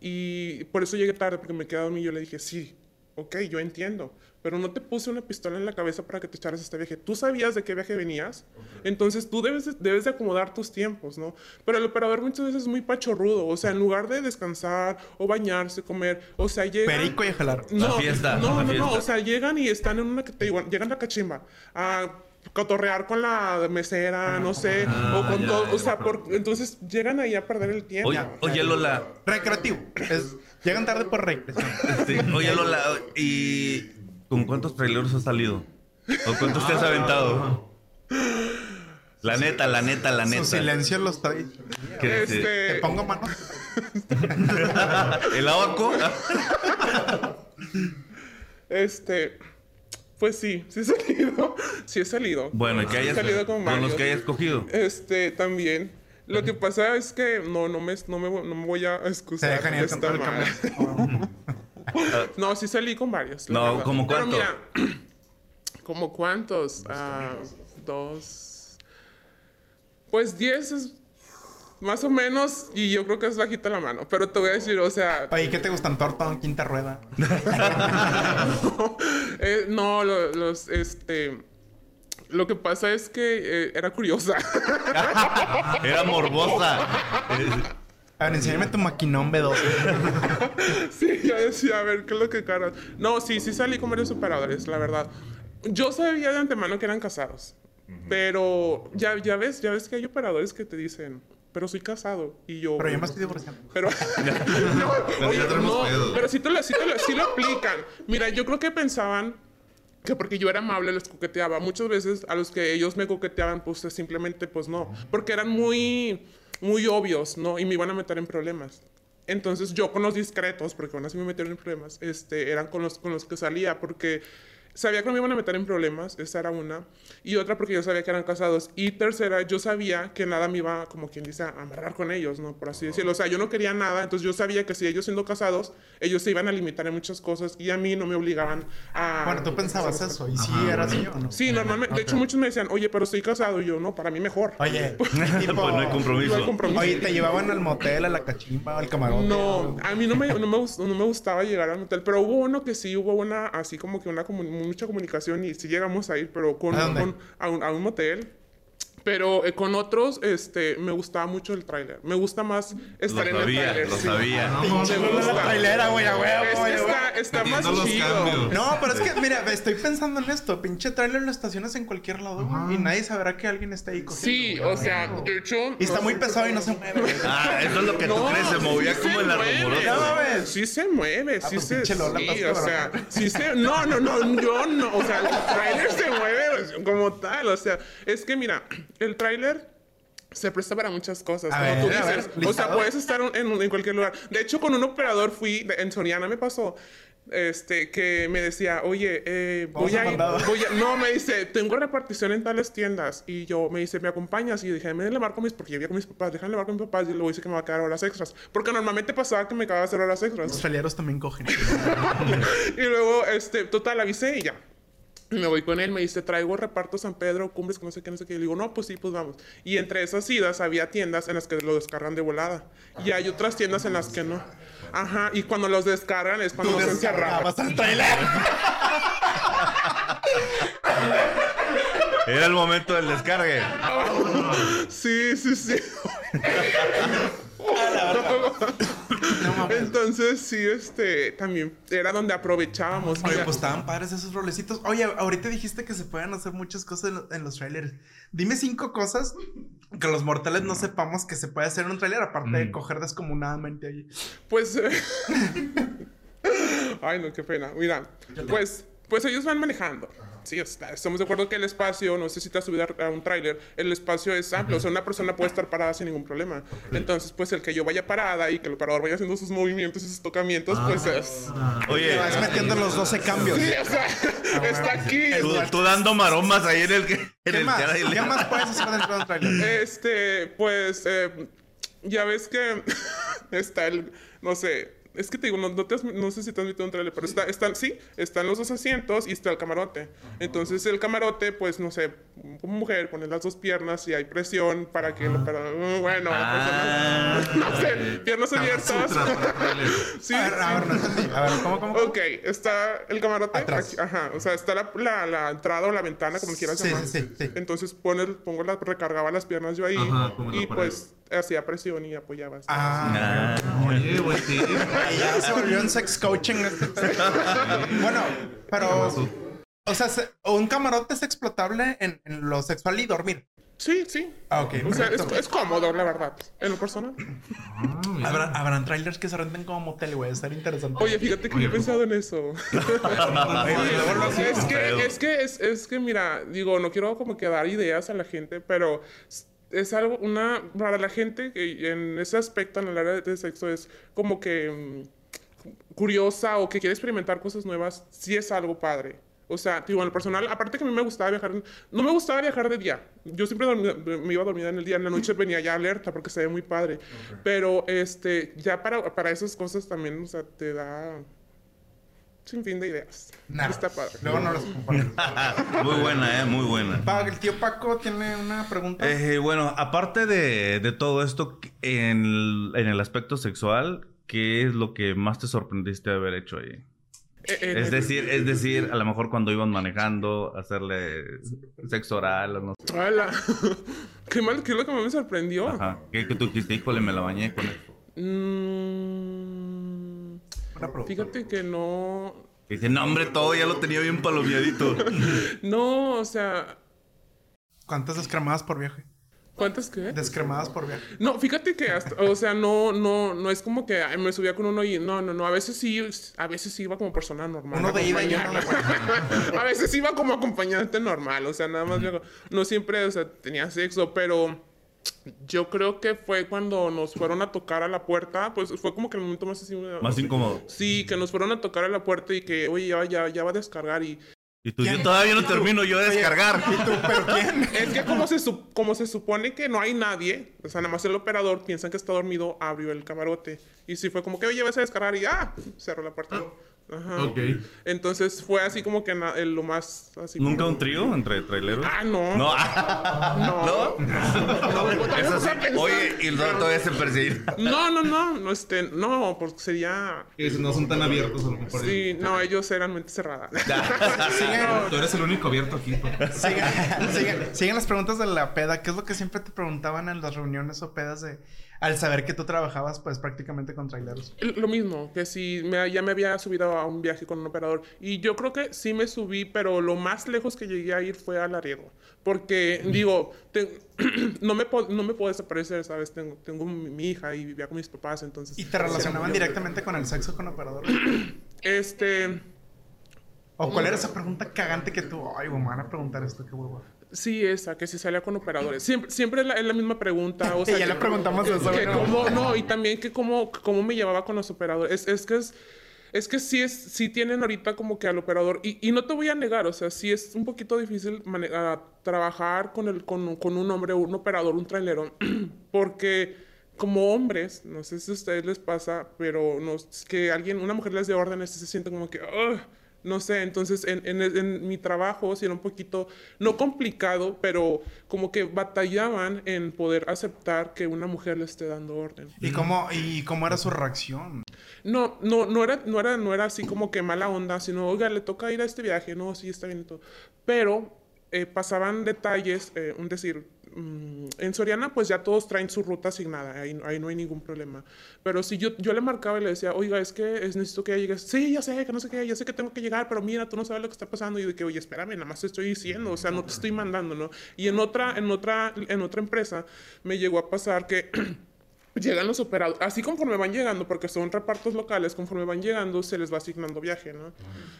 [SPEAKER 1] y por eso llegué tarde porque me quedé dormido. Yo le dije, sí, ok, yo entiendo, pero no te puse una pistola en la cabeza para que te echaras este viaje. Tú sabías de qué viaje venías, entonces tú debes de, debes de acomodar tus tiempos, ¿no? Pero el operador muchas veces es muy pachorrudo, o sea, en lugar de descansar o bañarse, comer, o sea, llega...
[SPEAKER 2] Perico y jalar.
[SPEAKER 3] La
[SPEAKER 1] No,
[SPEAKER 3] fiesta,
[SPEAKER 1] no,
[SPEAKER 3] la
[SPEAKER 1] no, no,
[SPEAKER 3] fiesta.
[SPEAKER 1] o sea, llegan y están en una, te digo, llegan a la cachimba a cotorrear con la mesera, no sé,
[SPEAKER 3] Ah,
[SPEAKER 1] o con
[SPEAKER 3] ya,
[SPEAKER 1] todo,
[SPEAKER 3] ya,
[SPEAKER 1] o sea, por- entonces llegan ahí a perder el tiempo.
[SPEAKER 3] Oye, oye, Lola.
[SPEAKER 2] Recreativo. Es, llegan tarde por recreación.
[SPEAKER 3] este, oye, Lola. ¿Y con cuántos traileros has salido? ¿O cuántos te has aventado? La neta, la neta, la neta.
[SPEAKER 2] Su silencio lo está diciendo.
[SPEAKER 3] Que este-
[SPEAKER 2] Te pongo mano.
[SPEAKER 3] ¿El abaco?
[SPEAKER 1] este, pues sí, sí he salido, sí he salido.
[SPEAKER 3] Bueno, y que
[SPEAKER 1] Sí he
[SPEAKER 3] hayas,
[SPEAKER 1] salido con
[SPEAKER 3] con los que hayas cogido.
[SPEAKER 1] Este, también. Lo que pasa es que no, no me, no me, no me voy a
[SPEAKER 2] Se
[SPEAKER 1] excusar.
[SPEAKER 2] dejan ir
[SPEAKER 1] No, sí salí con varios.
[SPEAKER 3] No,
[SPEAKER 1] verdad.
[SPEAKER 3] ¿como cuánto?
[SPEAKER 1] mira, ¿Como cuántos? Ah, dos. Pues diez es más o menos, y yo creo que es bajita la mano. Pero te voy a decir, o sea,
[SPEAKER 2] Oye, ¿qué te gustan? Torta o quinta rueda.
[SPEAKER 1] eh, no, lo- los, este. Lo que pasa es que eh, era curiosa.
[SPEAKER 3] Era morbosa.
[SPEAKER 2] A ver, enséñame tu maquinón B2.
[SPEAKER 1] Sí, ya decía, a ver, ¿qué es lo que cargas? No, sí, sí salí con varios operadores, la verdad. Yo sabía de antemano que eran casados. Pero ya, ya ves, ya ves que hay operadores que te dicen, pero soy casado. Y yo.
[SPEAKER 2] Pero yo me estoy divorciando.
[SPEAKER 1] Pero. no, oye,
[SPEAKER 4] ya
[SPEAKER 1] no,
[SPEAKER 4] pedos.
[SPEAKER 1] pero sí, te lo, sí, te lo, sí lo aplican. Mira, yo creo que pensaban que porque yo era amable les coqueteaba. Muchas veces a los que ellos me coqueteaban, pues simplemente, pues no. Porque eran muy, muy obvios, ¿no? Y me iban a meter en problemas. Entonces yo con los discretos, porque aún así me metieron en problemas, este, eran con los, con los que salía, porque sabía que me iban a meter en problemas, esa era una. Y otra porque yo sabía que eran casados. Y tercera, yo sabía que nada me iba, como quien dice, a amarrar con ellos, ¿no? Por así decirlo. O sea, yo no quería nada, entonces yo sabía que si ellos siendo casados, ellos se iban a limitar en muchas cosas y a mí no me obligaban a...
[SPEAKER 2] Bueno, tú pensabas eso. ¿Y sí era así o no?
[SPEAKER 1] Sí, normalmente. De hecho, muchos me decían, oye, pero estoy casado. Y yo, no, para mí mejor.
[SPEAKER 2] Oye,
[SPEAKER 3] pues
[SPEAKER 2] tipo...
[SPEAKER 3] no hay compromiso.
[SPEAKER 1] No hay compromiso.
[SPEAKER 2] Oye, ¿te llevaban al motel, a la cachimba, al camarote?
[SPEAKER 1] No, a mí no me, no, me, no me gustaba llegar al hotel, pero hubo uno que sí, hubo una, así como que una comu- mucha comunicación y sí llegamos a ir, pero con,
[SPEAKER 2] ¿A dónde?
[SPEAKER 1] con- a, un, a un motel. Pero eh, con otros, este, me gustaba mucho el tráiler. Me gusta más
[SPEAKER 3] Lo
[SPEAKER 1] estar en el
[SPEAKER 3] sabía,
[SPEAKER 1] tráiler.
[SPEAKER 3] lo
[SPEAKER 1] sí.
[SPEAKER 3] sabía.
[SPEAKER 4] No,
[SPEAKER 2] Pinche
[SPEAKER 1] Me
[SPEAKER 2] la
[SPEAKER 1] gusta.
[SPEAKER 2] trailera, güey, a huevo,
[SPEAKER 1] Es está, está más chido.
[SPEAKER 2] No, pero es que, mira, estoy pensando en esto. Pinche trailer lo estacionas en cualquier lado, güey.
[SPEAKER 4] Ajá.
[SPEAKER 2] Y nadie sabrá que alguien está ahí cogiendo.
[SPEAKER 1] Sí, o sea, de hecho...
[SPEAKER 2] Y está
[SPEAKER 1] no
[SPEAKER 2] muy pesado y no se mueve.
[SPEAKER 3] Ah, eso es lo que tú
[SPEAKER 1] No,
[SPEAKER 3] crees, se movía
[SPEAKER 1] sí
[SPEAKER 3] como
[SPEAKER 1] se
[SPEAKER 3] en la rumorosa.
[SPEAKER 2] No.
[SPEAKER 1] Sí se mueve,
[SPEAKER 2] Ah,
[SPEAKER 1] sí
[SPEAKER 2] pues
[SPEAKER 1] se... sí, o sea, sí se... No, no, no, yo no. O sea, el tráiler se mueve como tal. O sea, es que mira, el tráiler se presta para muchas cosas.
[SPEAKER 2] A
[SPEAKER 1] como
[SPEAKER 2] ver,
[SPEAKER 1] tú
[SPEAKER 2] a ver,
[SPEAKER 1] dices. o sea, puedes estar en, en cualquier lugar. De hecho, con un operador fui... En Soriana me pasó... Este, que me decía, oye, eh, voy
[SPEAKER 2] a
[SPEAKER 1] ir, voy a- no, me dice, tengo repartición en tales tiendas. Y yo, me dice, ¿me acompañas? Y yo dije, me le marco a mis, porque yo vivía con mis papás, déjame marco a mis papás. Y luego dice que me va a quedar horas extras. Porque normalmente pasaba que me acababa de hacer horas
[SPEAKER 2] Los
[SPEAKER 1] extras.
[SPEAKER 2] traileros también cogen.
[SPEAKER 1] y luego, este, total, avisé y ya. Y me voy con él, me dice, traigo reparto San Pedro, cumbres, que no sé qué, no sé qué. Y le digo, no, pues sí, pues vamos. Y entre esas idas había tiendas en las que lo descargan de volada. Y hay otras tiendas en las que no. Ajá, y cuando los descargan es cuando se encerraban.
[SPEAKER 2] Descargabas al trailer.
[SPEAKER 3] Era el momento del descargue.
[SPEAKER 1] Sí, sí, sí.
[SPEAKER 2] No.
[SPEAKER 1] Entonces, sí, este, también era donde aprovechábamos.
[SPEAKER 2] Oye, pues estaban padres esos rolecitos. Oye, ahorita dijiste que se pueden hacer muchas cosas en, lo- en los trailers. Dime cinco cosas que los mortales no sepamos que se puede hacer en un trailer, aparte de
[SPEAKER 4] Mm.
[SPEAKER 2] coger descomunadamente ahí.
[SPEAKER 1] Pues. eh, Ay, no, qué pena. Mira, pues, pues ellos van manejando. Sí, está- estamos de acuerdo que el espacio, no has subido a un tráiler, el espacio es amplio, o sea, una persona puede estar parada sin ningún problema. Entonces, pues el que yo vaya parada y que el operador vaya haciendo sus movimientos y sus tocamientos, pues es...
[SPEAKER 3] Oye,
[SPEAKER 2] Te vas metiendo los 12 cambios.
[SPEAKER 1] Sí, o sea, está aquí.
[SPEAKER 3] tú, tú dando maromas ahí en el que. En
[SPEAKER 2] ¿Qué
[SPEAKER 3] el
[SPEAKER 2] más?
[SPEAKER 3] trailer.
[SPEAKER 2] ¿Qué más puedes hacer dentro de un trailer?
[SPEAKER 1] Este, pues, eh, ya ves que está el, no sé, es que te digo, no, no te has- no sé si te has metido un trailer, pero está, están, sí, están los dos asientos y está el camarote. Entonces el camarote, pues, no sé, como mujer, pones las dos piernas y hay presión para que, lo- para, uh, bueno,
[SPEAKER 3] Ah.
[SPEAKER 1] no, sé, piernas abiertas. Sí,
[SPEAKER 2] A ver, a ver, no. A ver, ¿cómo, cómo? cómo?
[SPEAKER 1] Ok, está el camarote.
[SPEAKER 2] Atrás.
[SPEAKER 1] ajá, o sea, está la, la, la entrada o la ventana, como quieras
[SPEAKER 2] Sí,
[SPEAKER 1] llamar.
[SPEAKER 2] sí, sí, sí.
[SPEAKER 1] Entonces pones, pongo la, recargaba las piernas yo ahí
[SPEAKER 4] Ajá,
[SPEAKER 1] y pues hacía presión y apoyaba.
[SPEAKER 2] Ah.
[SPEAKER 4] Oye, güey, sí.
[SPEAKER 2] ya se volvió en sex coaching. este- bueno, pero... O sea, se- un camarote es explotable en, en lo sexual y dormir.
[SPEAKER 1] Sí, sí.
[SPEAKER 2] Ah, ok.
[SPEAKER 1] O sea, es, cómodo, la verdad. En lo personal.
[SPEAKER 4] Mira.
[SPEAKER 2] Habrá- habrán trailers que se renten como motel, güey. Estar interesante.
[SPEAKER 1] Oye, fíjate que
[SPEAKER 4] Oye,
[SPEAKER 1] yo he pensado en eso. Es que, es que, es, es que, mira, digo, no quiero como que dar ideas a la gente, pero es- algo, una, para la gente que en ese aspecto, en el área de sexo, es como que mm, curiosa o que quiere experimentar cosas nuevas, sí es algo padre. O sea, digo, en lo personal, aparte que a mí me gustaba viajar, no me gustaba viajar de día. Yo siempre dormía- me iba a dormir en el día, en la noche venía ya alerta porque se ve muy padre. Pero, este, ya para, para esas cosas también, o sea, te da sin fin de ideas.
[SPEAKER 2] Nah.
[SPEAKER 1] Está padre.
[SPEAKER 2] Luego no los comparto.
[SPEAKER 3] Muy buena, eh, muy buena.
[SPEAKER 2] Pa- el tío Paco tiene una pregunta.
[SPEAKER 3] Eh, bueno, aparte de, de todo esto, en el, en el aspecto sexual, ¿qué es lo que más te sorprendiste de haber hecho ahí?
[SPEAKER 1] Eh, eh,
[SPEAKER 3] Es decir, es decir, a lo mejor cuando iban manejando, hacerle sexo oral o no sé.
[SPEAKER 1] ¡Hala! ¿Qué mal, qué es lo que más me sorprendió?
[SPEAKER 3] Ajá. ¿Qué, que tú dijiste, híjole, me la bañé con esto?
[SPEAKER 1] Mm, Fíjate que no.
[SPEAKER 3] Dice, no, hombre, todo ya lo tenía bien palomeadito.
[SPEAKER 1] No, o sea.
[SPEAKER 2] ¿Cuántas descremadas por viaje?
[SPEAKER 1] ¿Cuántas qué?
[SPEAKER 2] Descremadas por viaje.
[SPEAKER 1] No, fíjate que hasta, o sea, no, no, no es como que ay, me subía con uno y no, no, no, a veces sí, a veces sí iba como persona normal.
[SPEAKER 2] Uno de ida y uno de.
[SPEAKER 1] A veces iba como acompañante normal, o sea, nada más, luego- no siempre, o sea, tenía sexo, pero yo creo que fue cuando nos fueron a tocar a la puerta, pues fue como que el momento más así.
[SPEAKER 3] Más incómodo.
[SPEAKER 1] Sí, que nos fueron a tocar a la puerta y que, oye, ya, ya, ya va a descargar y...
[SPEAKER 3] Y tú, yo todavía no termino yo de descargar.
[SPEAKER 2] ¿Y tú? ¿Pero quién?
[SPEAKER 1] Es que como se, como se supone que no hay nadie, o sea, nada más el operador piensan que está dormido, abrió el camarote. Y sí fue como que, oye, vas a descargar y ¡ah! Cerró la puerta. Ajá.
[SPEAKER 4] Ok.
[SPEAKER 1] Entonces fue así como que na- el- lo más... Así
[SPEAKER 3] ¿Nunca
[SPEAKER 1] como-
[SPEAKER 3] un trío entre traileros?
[SPEAKER 1] Ah, no.
[SPEAKER 3] No.
[SPEAKER 1] No.
[SPEAKER 3] ¿No? Eso sí. Oye, y luego todavía se perseguir.
[SPEAKER 1] No, no, no, no, este, no, porque sería...
[SPEAKER 4] Que no son tan abiertos a lo mejor.
[SPEAKER 1] Sí, no, ellos eran mente cerrada.
[SPEAKER 4] Tú eres el único abierto aquí.
[SPEAKER 2] Sigan, sigan- sigan las preguntas de la peda. ¿Qué es lo que siempre te preguntaban en las reuniones o pedas de... Al saber que tú trabajabas, pues, prácticamente con traileros.
[SPEAKER 1] Lo mismo, que si me- ya me había subido a un viaje con un operador. Y yo creo que sí me subí, pero lo más lejos que llegué a ir fue a Laredo. Porque, digo, te- no, me no me puedo desaparecer, ¿sabes? Tengo, tengo mi, mi hija y vivía con mis papás, entonces...
[SPEAKER 2] ¿Y te relacionaban directamente con el sexo con operador?
[SPEAKER 1] Este...
[SPEAKER 2] ¿O cuál era esa pregunta cagante que tú... Ay, me van a preguntar esto, qué huevo.
[SPEAKER 1] Sí, esa, que si salía con operadores. Siempre, siempre es la, es la misma pregunta. O sea,
[SPEAKER 2] ya
[SPEAKER 1] que-
[SPEAKER 2] le preguntamos eso,
[SPEAKER 1] que
[SPEAKER 2] ¿no?
[SPEAKER 1] cómo- no, y también que cómo, cómo me llevaba con los operadores. Es, es que es... Es que sí, es, sí tienen ahorita como que al operador, y, y no te voy a negar, o sea, sí es un poquito difícil ah, trabajar con, el, con, con un hombre, un operador, un trailero, porque como hombres, no sé si a ustedes les pasa, pero no, es que alguien, una mujer les dé órdenes y se siente como que, "Ugh", no sé, entonces en, en, en mi trabajo sí era un poquito, no complicado, pero como que batallaban en poder aceptar que una mujer le esté dando orden.
[SPEAKER 2] ¿Y cómo, ¿Y cómo era su reacción?
[SPEAKER 1] No, no, no era, no era, no era así como que mala onda, sino, oiga, le toca ir a este viaje, no, sí, está bien y todo. Pero eh, pasaban detalles, eh, un decir, en Soriana pues ya todos traen su ruta asignada, ahí, ahí no hay ningún problema. Pero si yo, yo le marcaba y le decía, oiga, es que es, necesito que ya llegues, sí, ya sé, que no sé qué, ya sé que tengo que llegar, pero mira, tú no sabes lo que está pasando. Y de que, oye, espérame, nada más te estoy diciendo, o sea, no te estoy mandando, ¿no? Y en otra, en otra, en otra empresa me llegó a pasar que... Llegan los operadores, así conforme van llegando, porque son repartos locales, conforme van llegando se les va asignando viaje, ¿no?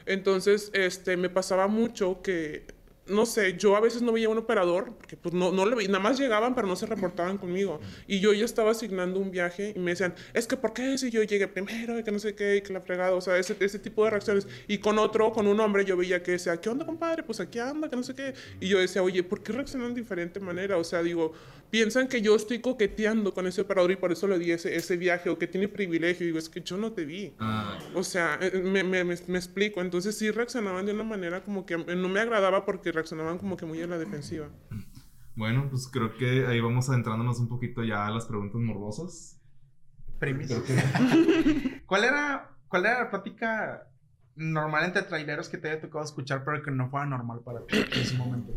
[SPEAKER 1] Entonces, este, me pasaba mucho que, no sé, yo a veces no veía un operador, porque pues no, no le veía, nada más llegaban, pero no se reportaban conmigo. Y yo ya estaba asignando un viaje y me decían, es que ¿por qué si yo llegué primero y que no sé qué y que la fregada? O sea, ese, ese tipo de reacciones. Y con otro, con un hombre, yo veía que decía, ¿qué onda, compadre? Pues aquí anda, que no sé qué. Y yo decía, oye, ¿por qué reaccionan de diferente manera? O sea, digo, piensan que yo estoy coqueteando con ese operador y por eso le di ese, ese viaje o que tiene privilegio. Y digo, es que yo no te vi.
[SPEAKER 4] Ah,
[SPEAKER 1] O sea, eh, me, me, me, me explico. Entonces sí reaccionaban de una manera como que no me agradaba porque reaccionaban como que muy a la defensiva.
[SPEAKER 4] bueno, pues creo que ahí vamos adentrándonos un poquito ya a las preguntas morbosas. Que
[SPEAKER 2] ¿Cuál era, ¿Cuál era la plática normal entre traileros que te haya tocado escuchar, pero que no fuera normal para ti en ese momento?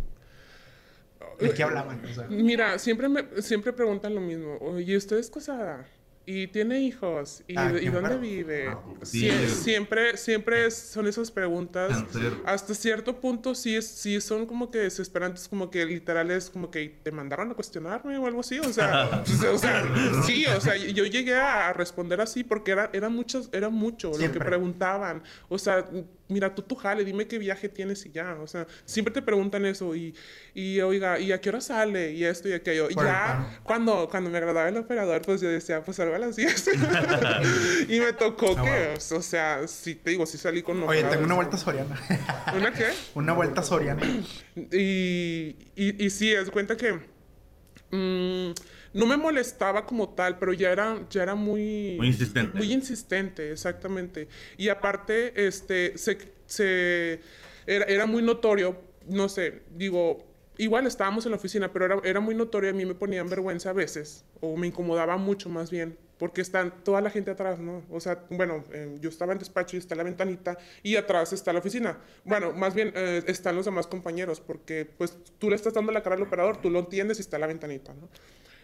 [SPEAKER 2] ¿De qué hablaban? O sea,
[SPEAKER 1] Mira, siempre me siempre preguntan lo mismo. Oye, ¿usted es casada? ¿Y tiene hijos? ¿Y,
[SPEAKER 2] Ah,
[SPEAKER 1] y dónde vive?
[SPEAKER 4] Ah,
[SPEAKER 1] Sie- siempre, siempre es- son esas preguntas. Hasta cierto punto sí, es, sí son como que desesperantes, como que literales, como que te mandaron a cuestionarme o algo así. O sea, pues, o sea, sí, o sea, yo llegué a responder así porque era, era, muchos, era mucho lo que preguntaban. O sea, mira, tú tu jale, dime qué viaje tienes y ya. O sea, siempre te preguntan eso y, y oiga, ¿y a qué hora sale? Y esto y aquello. Y ya, cuando, cuando me agradaba el operador, pues yo decía, pues salgo a las 10. y me tocó
[SPEAKER 2] Ah,
[SPEAKER 1] que, o sea, sí, te digo, sí salí con
[SPEAKER 2] Oye, tengo una vuelta soriana.
[SPEAKER 1] ¿Una qué?
[SPEAKER 2] una vuelta soriana.
[SPEAKER 1] Y, y, y sí, es cuenta que mm, no me molestaba como tal, pero ya era, ya era muy...
[SPEAKER 3] Muy insistente.
[SPEAKER 1] Muy insistente, exactamente. Y aparte, este, se, se- era, era muy notorio, no sé, digo, igual estábamos en la oficina, pero era, era muy notorio, a mí me ponían vergüenza a veces, o me incomodaba mucho más bien, porque están toda la gente atrás, ¿no? O sea, bueno, eh, yo estaba en despacho y está la ventanita, y atrás está la oficina. Bueno, más bien eh, están los demás compañeros, porque pues tú le estás dando la cara al operador, tú lo entiendes y está la ventanita, ¿no?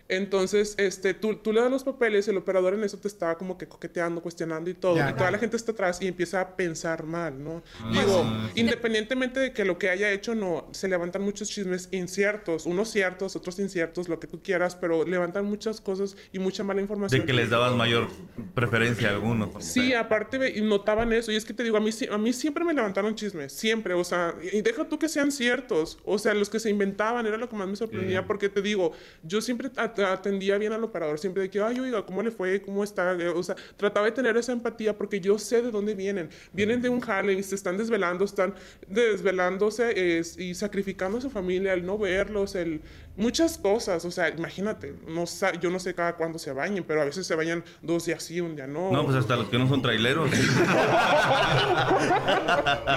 [SPEAKER 1] Entonces, este, tú, tú le das los papeles, el operador en eso te estaba como que coqueteando, cuestionando y todo.
[SPEAKER 2] Ya,
[SPEAKER 1] y toda la gente está atrás y empieza a pensar mal, ¿no?
[SPEAKER 4] Ah,
[SPEAKER 1] Digo,
[SPEAKER 4] sí.
[SPEAKER 1] independientemente de que lo que haya hecho no, se levantan muchos chismes inciertos, unos ciertos, otros inciertos, lo que tú quieras, pero levantan muchas cosas y mucha mala información.
[SPEAKER 3] De que les dabas mayor preferencia a algunos.
[SPEAKER 1] Sí, aparte ve- y notaban eso. Y es que te digo, a mí, a mí siempre me levantaron chismes, siempre. O sea, y deja tú que sean ciertos. O sea, los que se inventaban era lo que más me sorprendía. Porque te digo, yo siempre atendía bien al operador. Siempre de que, ay, oiga, ¿cómo le fue? ¿Cómo está? Eh, O sea, trataba de tener esa empatía porque yo sé de dónde vienen. Vienen de un jale se están desvelando, están desvelándose es- y sacrificando a su familia, el no verlos, el muchas cosas. O sea, imagínate, no sa- yo no sé cada cuándo se bañen, pero a veces se bañan dos días sí, un día no.
[SPEAKER 3] No, pues hasta los que no son traileros.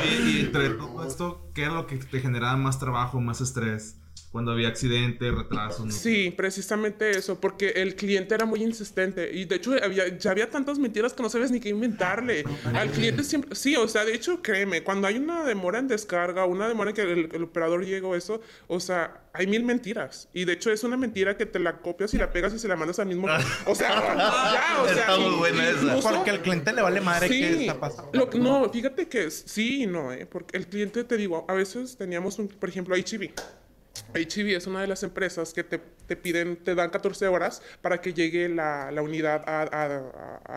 [SPEAKER 4] Y, y entre todo esto, ¿qué era lo que te generaba más trabajo, más estrés? Cuando había accidentes, retrasos. ¿no?
[SPEAKER 1] Sí, precisamente eso, porque el cliente era muy insistente y de hecho había, ya había tantas mentiras que no sabes ni qué inventarle. Al cliente siempre, sí, o sea, de hecho, créeme, cuando hay una demora en descarga, una demora en que el, el operador llega o eso, o sea, hay mil mentiras. Y de hecho es una mentira que te la copias y la pegas y se la mandas al mismo. O sea, ya, o sea.
[SPEAKER 3] Está muy
[SPEAKER 1] y-
[SPEAKER 3] buena esa.
[SPEAKER 1] incluso-
[SPEAKER 2] Porque al cliente le vale madre qué está pasando.
[SPEAKER 1] lo que- no, fíjate que es- sí y no, ¿eh? Porque el cliente, te digo, a veces teníamos, un, por ejemplo, HEV. HEV es una de las empresas que te, te piden, te dan 14 horas para que llegue la, la unidad a,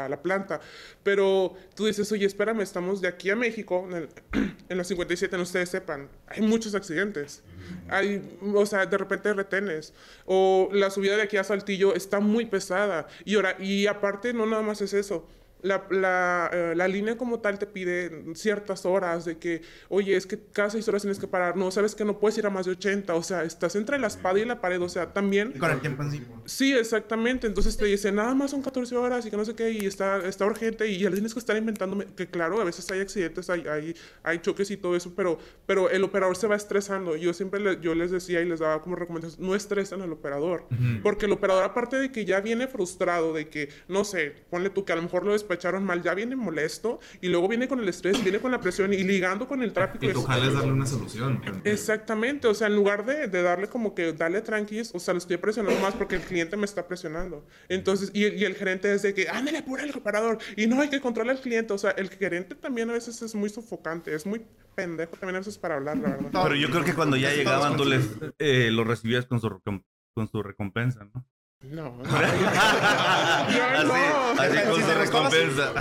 [SPEAKER 1] a- la planta. Pero tú dices, oye, espérame, estamos de aquí a México, en, el- en la 57, no ustedes sepan, hay muchos accidentes. Hay, o sea, de repente retenes. O la subida de aquí a Saltillo está muy pesada. Y, ahora, y aparte, no nada más es eso. La, la, eh, la línea como tal te pide ciertas horas de que, oye, es que cada seis horas tienes que parar. No, sabes que no puedes ir a más de 80. O sea, estás entre la espada y la pared. O sea, también...
[SPEAKER 2] Con el tiempo encima.
[SPEAKER 1] Sí, exactamente. Entonces te dicen, nada más son 14 horas y que no sé qué, y está, está urgente, y ya tienes que estar inventando. Que claro, a veces hay accidentes, hay, hay, hay choques y todo eso, pero, pero el operador se va estresando. Yo siempre le- yo les decía y les daba como recomendación, no estresen al operador. Porque el operador, aparte de que ya viene frustrado, de que, no sé, ponle tú que a lo mejor lo despacharon mal, ya viene molesto, y luego viene con el estrés, viene con la presión y ligando con el tráfico.
[SPEAKER 4] Y tu
[SPEAKER 1] es-
[SPEAKER 4] darle una solución.
[SPEAKER 1] Exactamente, o sea, en lugar de, de darle como que dale tranquis, o sea, lo estoy presionando más porque el cliente me está presionando. Entonces, y, el- y el gerente es de que, ándale, apura el operador, y no hay que controlar al cliente, o sea, el gerente también a veces es muy sofocante, es muy pendejo también a veces para hablar, la verdad.
[SPEAKER 3] Pero yo creo que cuando ya llegaban tú les eh, los recibías con su, recom- con su recompensa, ¿no?
[SPEAKER 1] No, no.
[SPEAKER 3] así,
[SPEAKER 1] no.
[SPEAKER 3] así con su recompensa.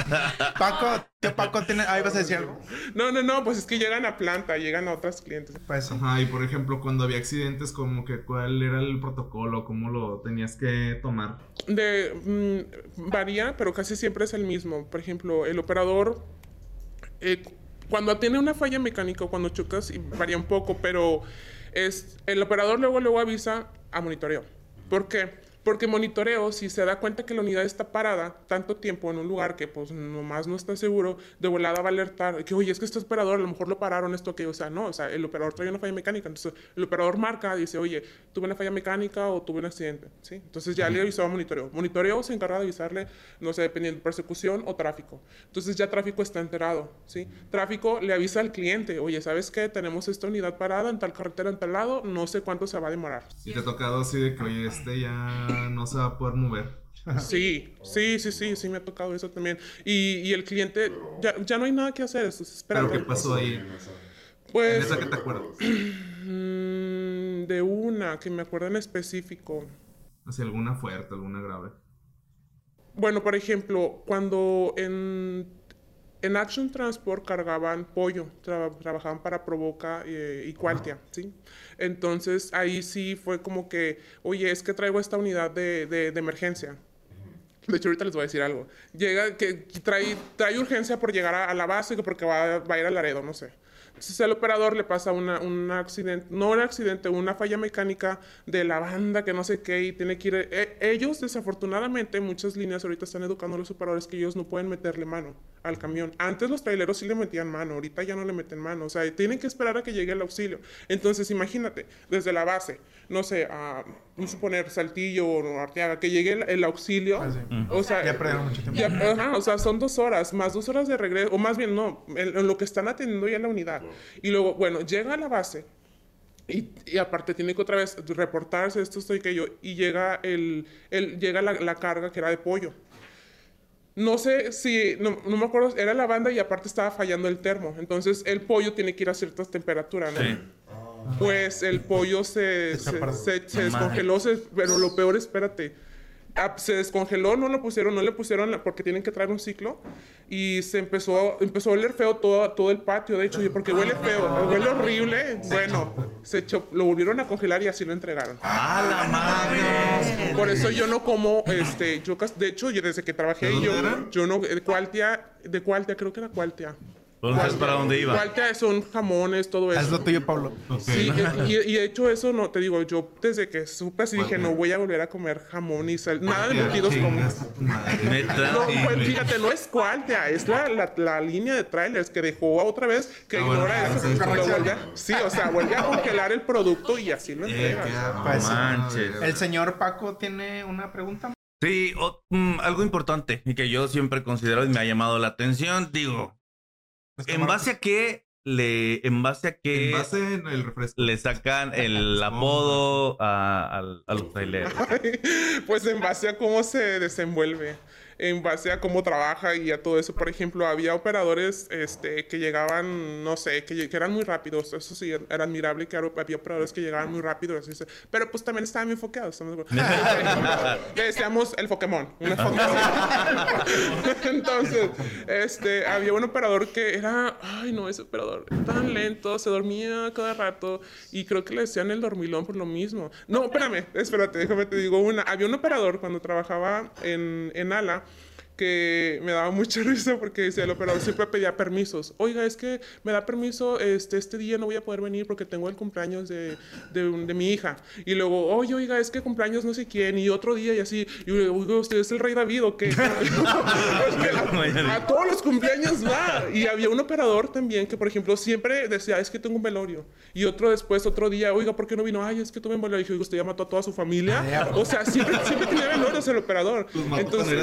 [SPEAKER 2] Paco, tío Paco, tiene... ahí vas a decir algo.
[SPEAKER 1] no, no, no, pues es que llegan a planta, llegan a otras clientes.
[SPEAKER 2] Pues
[SPEAKER 4] Ajá, y por ejemplo, cuando había accidentes, como que cuál era el protocolo, cómo lo tenías que tomar.
[SPEAKER 1] De, mm, varía, pero casi siempre es el mismo. Por ejemplo, el operador, eh, cuando tiene una falla mecánica o cuando chocas, varía un poco, pero es, el operador luego, luego avisa a monitoreo. ¿Por qué? Porque monitoreo, si se da cuenta que la unidad está parada tanto tiempo en un lugar que pues nomás no está seguro, de volada va a alertar que, oye, es que este operador a lo mejor lo pararon esto que, o sea, no, o sea, el operador trae una falla mecánica, entonces el operador marca, dice, oye, tuve una falla mecánica o tuve un accidente, ¿sí? Entonces ya le avisó a monitoreo. Monitoreo se encarga de avisarle, no sé, dependiendo, persecución o tráfico. Entonces ya tráfico está enterado, ¿sí? Tráfico le avisa al cliente, oye, ¿sabes qué? Tenemos esta unidad parada en tal carretera, en tal lado, no sé cuánto se va a demorar.
[SPEAKER 4] Y te ha tocado así de que, oye, este ya no se va a poder mover.
[SPEAKER 1] Sí, sí, sí, sí, sí, me ha tocado eso también. Y, y el cliente, ya, ya no hay nada que hacer, es- es-
[SPEAKER 4] Pero. ¿qué pasó ahí? En
[SPEAKER 1] Pues,
[SPEAKER 4] esa que te acuerdas.
[SPEAKER 1] mm, de una que me acuerdo en específico.
[SPEAKER 4] Así, alguna fuerte, alguna grave.
[SPEAKER 1] Bueno, por ejemplo, cuando en, en Action Transport cargaban pollo, tra- trabajaban para Provoca eh, y Qualtia, ¿sí? Entonces ahí sí fue como que, oye, es que traigo esta unidad de, de- de emergencia. De hecho, ahorita les voy a decir algo. Llega, que trae, trae urgencia por llegar a, a la base que porque va, va a ir al Laredo, no sé. Entonces al operador le pasa una, un accidente, no un accidente, una falla mecánica de la banda que no sé qué y tiene que ir... e- ellos desafortunadamente, muchas líneas ahorita están educando a los operadores que ellos no pueden meterle mano al camión. Antes los traileros sí le metían mano, ahorita ya no le meten mano. O sea, tienen que esperar a que llegue el auxilio. Entonces imagínate, desde la base, no sé, a vamos a suponer Saltillo o Arteaga, que llegue el, el auxilio.
[SPEAKER 2] Ah, sí.
[SPEAKER 1] O sea,
[SPEAKER 2] Ya perdieron mucho tiempo.
[SPEAKER 1] ya, ajá, o sea, son dos horas, más dos horas de regreso, o más bien no, en, en lo que están atendiendo ya la unidad. Y luego, bueno, llega a la base, Y, y aparte tiene que otra vez reportarse esto, estoy que yo, y llega, el, el, llega la, la carga que era de pollo. No sé si, no, no me acuerdo, era la banda y aparte estaba fallando el termo. Entonces el pollo tiene que ir a ciertas temperaturas, ¿no?
[SPEAKER 3] Sí.
[SPEAKER 1] Pues el pollo se, se, se- se descongeló, se- pero lo peor, espérate. Ah, se descongeló, no lo pusieron, no le pusieron la- porque tienen que traer un ciclo y se empezó, empezó a oler feo todo, todo el patio, de hecho, y porque huele feo, huele horrible. Bueno, se echó, lo volvieron a congelar y así lo entregaron.
[SPEAKER 3] ¡A la madre!
[SPEAKER 1] Por eso yo no como, este, yo, de hecho, yo desde que trabajé
[SPEAKER 4] ¿De
[SPEAKER 1] ahí, yo, yo no, de Cualtia, de Cualtia, creo que era Cualtia.
[SPEAKER 3] Entonces, ¿para dónde iba?
[SPEAKER 1] Cualtia son jamones, todo eso.
[SPEAKER 2] Haz lo tuyo, Pablo.
[SPEAKER 1] Sí, y, y de hecho eso no, te digo, yo desde que supe así dije, no voy a volver a comer jamón y sal, nada de embutidos como...
[SPEAKER 3] Neta.
[SPEAKER 1] No, pues, fíjate, no es Cualtia, es la, la, la línea de trailers que dejó otra vez que
[SPEAKER 4] Ah,
[SPEAKER 1] ignora
[SPEAKER 4] ah,
[SPEAKER 1] eso.
[SPEAKER 4] sí,
[SPEAKER 1] lo
[SPEAKER 4] sí.
[SPEAKER 1] vuelve a- sí, o sea, vuelve a congelar el producto y así lo
[SPEAKER 4] Eh,
[SPEAKER 1] entrega.
[SPEAKER 2] Pues,
[SPEAKER 3] manches.
[SPEAKER 4] madre.
[SPEAKER 2] El señor Paco tiene una pregunta.
[SPEAKER 3] Sí, o- mm, algo importante y que yo siempre considero y me ha llamado la atención. Digo, ¿en base a qué le, en base a qué
[SPEAKER 4] En base en el refresco.
[SPEAKER 3] le sacan el apodo a los traileros?
[SPEAKER 1] Pues en base a cómo se desenvuelve, en base a cómo trabaja y a todo eso. Por ejemplo, había operadores este, que llegaban, no sé, que, que eran muy rápidos. Eso sí, era admirable que había operadores que llegaban muy rápido. así pero pues también estaban bien foqueados. decíamos el Pokémon. Una Pokémon. Entonces, este, había un operador que era, ay no, ese operador, tan lento, se dormía cada rato y creo que le decían el dormilón por lo mismo. No, espérame, espérate, déjame te digo una. Había un operador cuando trabajaba en, en Ala que me daba mucha risa porque decía el operador siempre pedía permisos. Oiga, es que me da permiso, este, este día no voy a poder venir porque tengo el cumpleaños de, de, de mi hija. Y luego, oye, oiga, es que cumpleaños no sé quién, y otro día y así. Y yo, oiga, ¿usted es el rey David o qué? A, a todos los cumpleaños va. Y había un operador también que, por ejemplo, siempre decía, es que tengo un velorio. Y otro después, otro día, oiga, ¿por qué no vino? Ay, es que tuve un velorio. Y dije, usted ya mató a toda su familia. O sea, siempre, siempre tenía velorios el operador.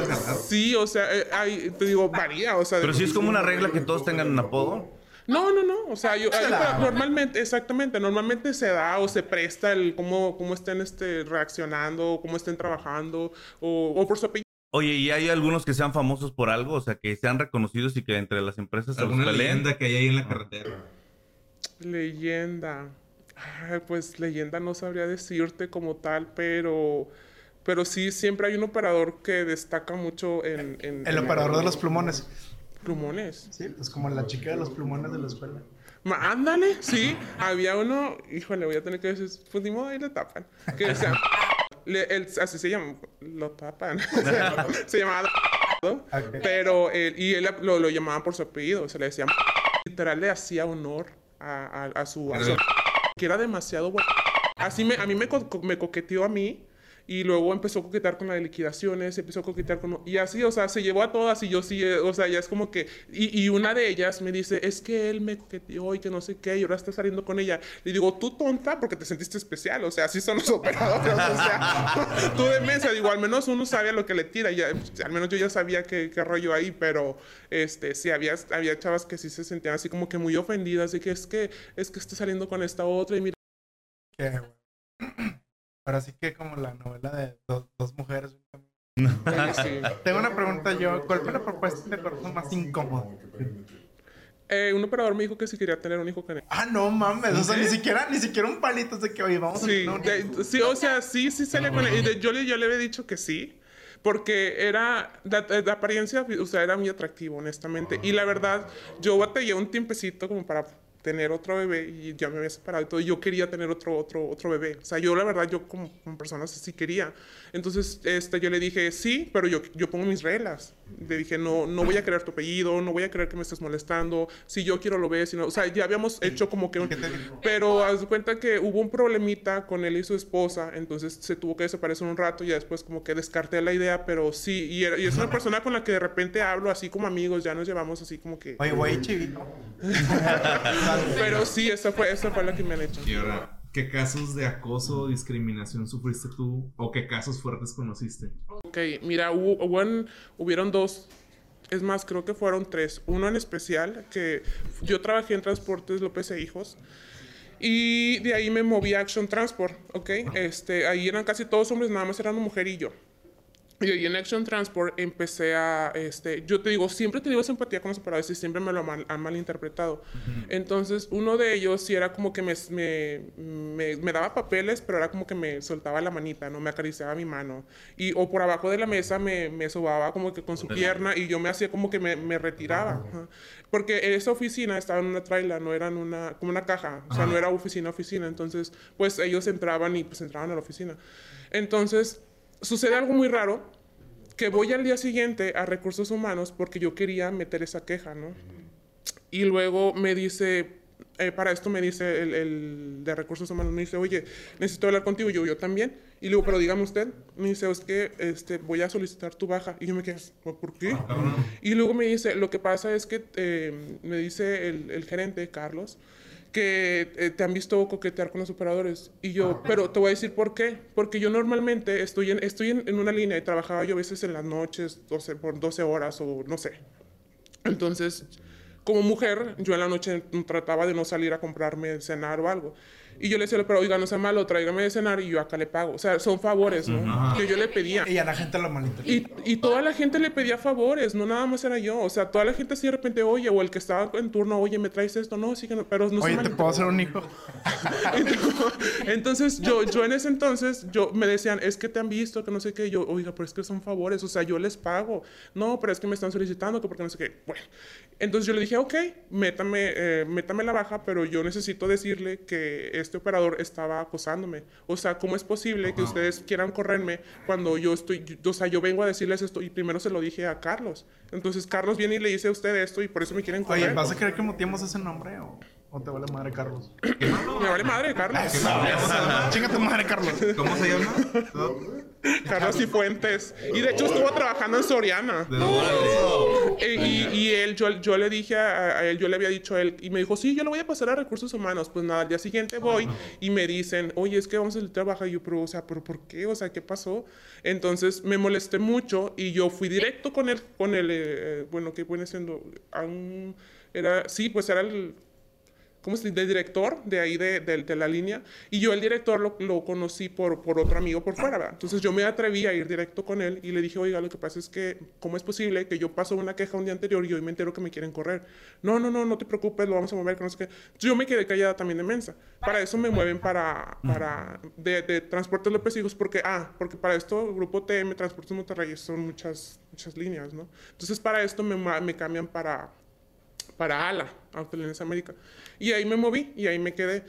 [SPEAKER 4] Jalar.
[SPEAKER 1] sí, o sea, eh, hay- te digo, varía. O sea,
[SPEAKER 3] Pero si es como una regla que todos tengan un apodo.
[SPEAKER 1] no, no, no. O sea, yo,
[SPEAKER 2] Se
[SPEAKER 1] normalmente, exactamente, normalmente se da o se presta el cómo, cómo estén este, reaccionando, cómo estén trabajando, o, o por su apellido.
[SPEAKER 3] Oye, ¿y hay algunos que sean famosos por algo? O sea, que sean reconocidos y que entre las empresas se los
[SPEAKER 4] Alguna
[SPEAKER 3] peleen.
[SPEAKER 4] leyenda que hay ahí en la carretera.
[SPEAKER 1] Leyenda. Ay, pues leyenda no sabría decirte como tal, pero, pero sí, siempre hay un operador que destaca mucho en... en-
[SPEAKER 2] El
[SPEAKER 1] en
[SPEAKER 2] operador de los plumones.
[SPEAKER 1] plumones.
[SPEAKER 2] Sí, pues como la chica de los plumones de la escuela.
[SPEAKER 1] Ma- Ándale, sí. Había uno, híjole, voy a tener que decir, pues ni modo, ahí le tapan. Que decía, le- él- así se llama, lo tapan. se llamaba pero él, y él lo, lo llamaban por su apellido, se le decía literal le hacía honor a, a- a su, a su- que era demasiado bueno. Así me, a mí me, co- me coqueteó a mí y luego empezó a coquetear con la de liquidaciones, empezó a coquetear con... Y así, o sea, se llevó a todas y yo sí, eh, o sea, ya es como que... Y, y una de ellas me dice, es que él me coqueteó y que no sé qué, y ahora está saliendo con ella. Le digo, tú tonta porque te sentiste especial, o sea, así son los operadores, o sea, tú de mesa, digo, al menos uno sabe a lo que le tira, ya, pues, al menos yo ya sabía qué, qué rollo ahí, pero este, sí, había, había chavas que sí se sentían así como que muy ofendidas de que es que, es que está saliendo con esta otra y mira,
[SPEAKER 2] Qué. Ahora sí que como la novela de dos, dos mujeres.
[SPEAKER 1] sí.
[SPEAKER 2] Tengo una pregunta yo. ¿Cuál fue la propuesta de corazón más incómoda?
[SPEAKER 1] Eh, un operador me dijo que si quería tener un hijo con él.
[SPEAKER 2] Ah, no mames. O sea, ni siquiera, ni siquiera un palito de que, oye, vamos a no,
[SPEAKER 1] de- sí, o sea, sí, sí salía con él. Y de- yo, le, yo le había dicho que sí, porque era, de, de apariencia, o sea, era muy atractivo, honestamente. Y la verdad, yo batallé un tiempecito como para tener otro bebé y ya me había separado y todo. Y yo quería tener otro, otro, otro bebé. O sea, yo la verdad, yo como, como persona sí quería. Entonces, este, yo le dije, sí, pero yo, yo pongo mis reglas. Le dije, no, no voy a querer tu apellido, no voy a querer que me estés molestando. Si yo quiero lo ves. Si no, o sea, ya habíamos hecho como que un... Pero haz cuenta que hubo un problemita con él y su esposa, entonces se tuvo que desaparecer un rato y después como que descarté la idea, pero sí, y, era- y es una persona con la que de repente hablo así como amigos, ya nos llevamos así como que...
[SPEAKER 2] Oye, güey, chivito.
[SPEAKER 1] Pero sí, esa fue, esa fue la que me han hecho.
[SPEAKER 4] Y ahora, ¿qué casos de acoso o discriminación sufriste tú? ¿O qué casos fuertes conociste?
[SPEAKER 1] Ok, mira, hubo, hubo en- hubieron dos, es más, creo que fueron tres. Uno en especial, que yo trabajé en Transportes López e Hijos. Y de ahí me moví a Action Transport, ¿ok? Este, ahí eran casi todos hombres, nada más eran una mujer y yo. Y ahí en Action Transport empecé a, este, yo te digo, siempre he tenido simpatía con los operadores y siempre me lo mal- han malinterpretado. Entonces, uno de ellos sí era como que me, me, me, me daba papeles, pero era como que me soltaba la manita, ¿no? Me acariciaba mi mano. Y, o por abajo de la mesa me, me sobaba como que con su pierna y yo me hacía como que me, me retiraba. ajá. Porque esa oficina estaba en una traila, no era en una, como una caja. O sea, no era oficina, oficina. Entonces, pues ellos entraban y pues entraban a la oficina. Entonces, sucede algo muy raro que voy al día siguiente a recursos humanos porque yo quería meter esa queja, ¿no? Y luego me dice, eh, para esto me dice el, el de recursos humanos, me dice, oye, necesito hablar contigo. Y yo, yo también. Y le digo, pero dígame usted. Me dice, es que este, voy a solicitar tu baja. Y yo me quedé, ¿por qué? Y luego me dice, lo que pasa es que eh, me dice el, el gerente, Carlos, que eh, te han visto coquetear con los operadores. Y yo, pero te voy a decir por qué. Porque yo normalmente estoy en, estoy en, en una línea y trabajaba yo a veces en las noches, 12, por 12 horas o no sé. Entonces, como mujer, yo en la noche trataba de no salir a comprarme cenar o algo. Y yo le decía, pero oiga, no sea malo, tráigame de cenar y yo acá le pago. O sea, son favores, ¿no? Que yo le pedía.
[SPEAKER 2] Y a la gente lo malinterpreta.
[SPEAKER 1] Y, y toda la gente le pedía favores, no nada más era yo. O sea, toda la gente así de repente, oye, o el que estaba en turno, oye, ¿me traes esto? No, sí que no, pero no se
[SPEAKER 2] Oye, ¿te puedo hacer un hijo?
[SPEAKER 1] entonces, yo, yo en ese entonces, yo me decían, es que te han visto, que no sé qué. Y yo, oiga, pero es que son favores, o sea, yo les pago. No, pero es que me están solicitando, que porque no sé qué. Bueno, entonces yo le dije, ok, métame, eh, métame la baja, pero yo necesito decirle que este operador estaba acosándome. O sea, ¿cómo es posible que ustedes quieran correrme cuando yo estoy, yo- o sea, yo vengo a decirles esto y primero se lo dije a Carlos. Entonces, Carlos viene y le dice a usted esto y por eso me quieren correr.
[SPEAKER 2] Oye, ¿vas a querer que muteemos ese nombre o, o te vale madre Carlos?
[SPEAKER 1] Me vale madre, Carlos.
[SPEAKER 2] Chinga tu madre Carlos.
[SPEAKER 4] ¿Cómo se llama?
[SPEAKER 1] Carlos y Fuentes. Y de hecho estuvo trabajando en Soriana. Eh, y, y él, yo, yo le dije a, a él, yo le había dicho a él, y me dijo, sí, yo lo voy a pasar a recursos humanos. Pues nada, al día siguiente voy y me dicen, oye, es que vamos a trabajo. Y yo, pero, o sea, ¿pero por qué? O sea, ¿qué pasó? Entonces me molesté mucho y yo fui directo con él, con el, eh, bueno, que viene siendo, a un- era, sí, pues era el ¿cómo se dice? De director de ahí de, de- de la línea. Y yo el director lo, lo conocí por, por otro amigo por fuera, ¿verdad? Entonces yo me atreví a ir directo con él y le dije, oiga, lo que pasa es que, ¿cómo es posible que yo paso una queja un día anterior y hoy me entero que me quieren correr? No, no, no, no te preocupes, lo vamos a mover, que no sé qué. Entonces yo me quedé callada también de mensa. Para eso me mueven para, para de, de Transportes López Higos, porque, ah, porque para esto, Grupo TM, Transportes Monterrey, son muchas, muchas líneas, ¿no? Entonces para esto me, me cambian para para ALA, Autolines América. Y ahí me moví y ahí me quedé.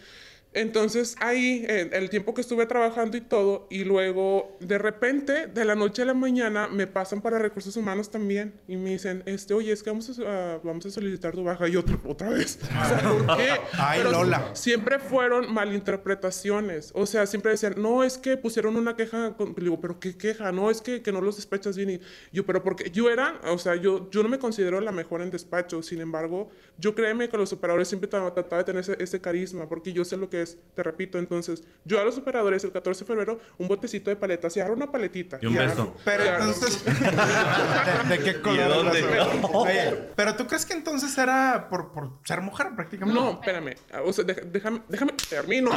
[SPEAKER 1] Entonces ahí, eh, el tiempo que estuve trabajando y todo, y luego de repente, de la noche a la mañana, me pasan para recursos humanos también y me dicen, este, oye, es que vamos a, ah, vamos a solicitar tu baja y otra, otra vez. O sea, ¿por qué?
[SPEAKER 2] Ay,
[SPEAKER 1] Pero
[SPEAKER 2] Lola.
[SPEAKER 1] Siempre fueron malinterpretaciones. O sea, siempre decían, no, es que pusieron una queja. Con... Le digo, ¿pero qué queja? No, es que, que no los despachas bien. Y yo, ¿pero porque Yo era, o sea, yo, yo no me considero la mejor en despacho. Sin embargo, yo créeme que los operadores siempre tra- trataba de tener ese, ese carisma, porque yo sé lo que es, te repito. Entonces, yo a los operadores el 14 de febrero, un botecito de paletas y agarro una paletita.
[SPEAKER 3] Y un
[SPEAKER 1] agarro-
[SPEAKER 3] beso.
[SPEAKER 2] Pero
[SPEAKER 1] y agarro-
[SPEAKER 2] entonces. ¿De, de qué color?
[SPEAKER 3] dónde?
[SPEAKER 2] es la- Oye, pero tú crees que entonces era por, por ser mujer prácticamente.
[SPEAKER 1] No, espérame. O sea, déjame, déjame, termino.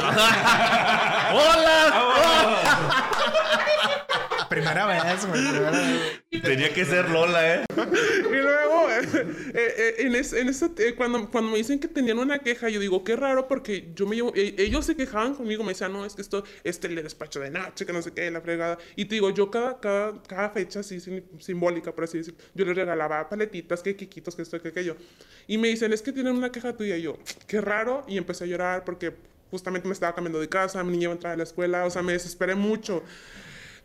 [SPEAKER 2] Primera vez, güey. primera vez.
[SPEAKER 3] Tenía que ser Lola, ¿eh?
[SPEAKER 1] Y luego, eh, eh, en, es- en ese- eh, cuando, cuando me dicen que tenían una queja, yo digo, qué raro, porque yo me llevo, eh, ellos se quejaban conmigo, me decían, no, es que esto, este le despacho de noche, que no sé qué, la fregada. Y te digo, yo cada, cada, cada fecha así sim- simbólica, por así decir, yo les regalaba paletitas, que quiquitos, que esto, que aquello. Y me dicen, es que tienen una queja tuya. Y yo, qué raro, y empecé a llorar porque justamente me estaba cambiando de casa, mi niña iba a entrar a la escuela, o sea, me desesperé mucho.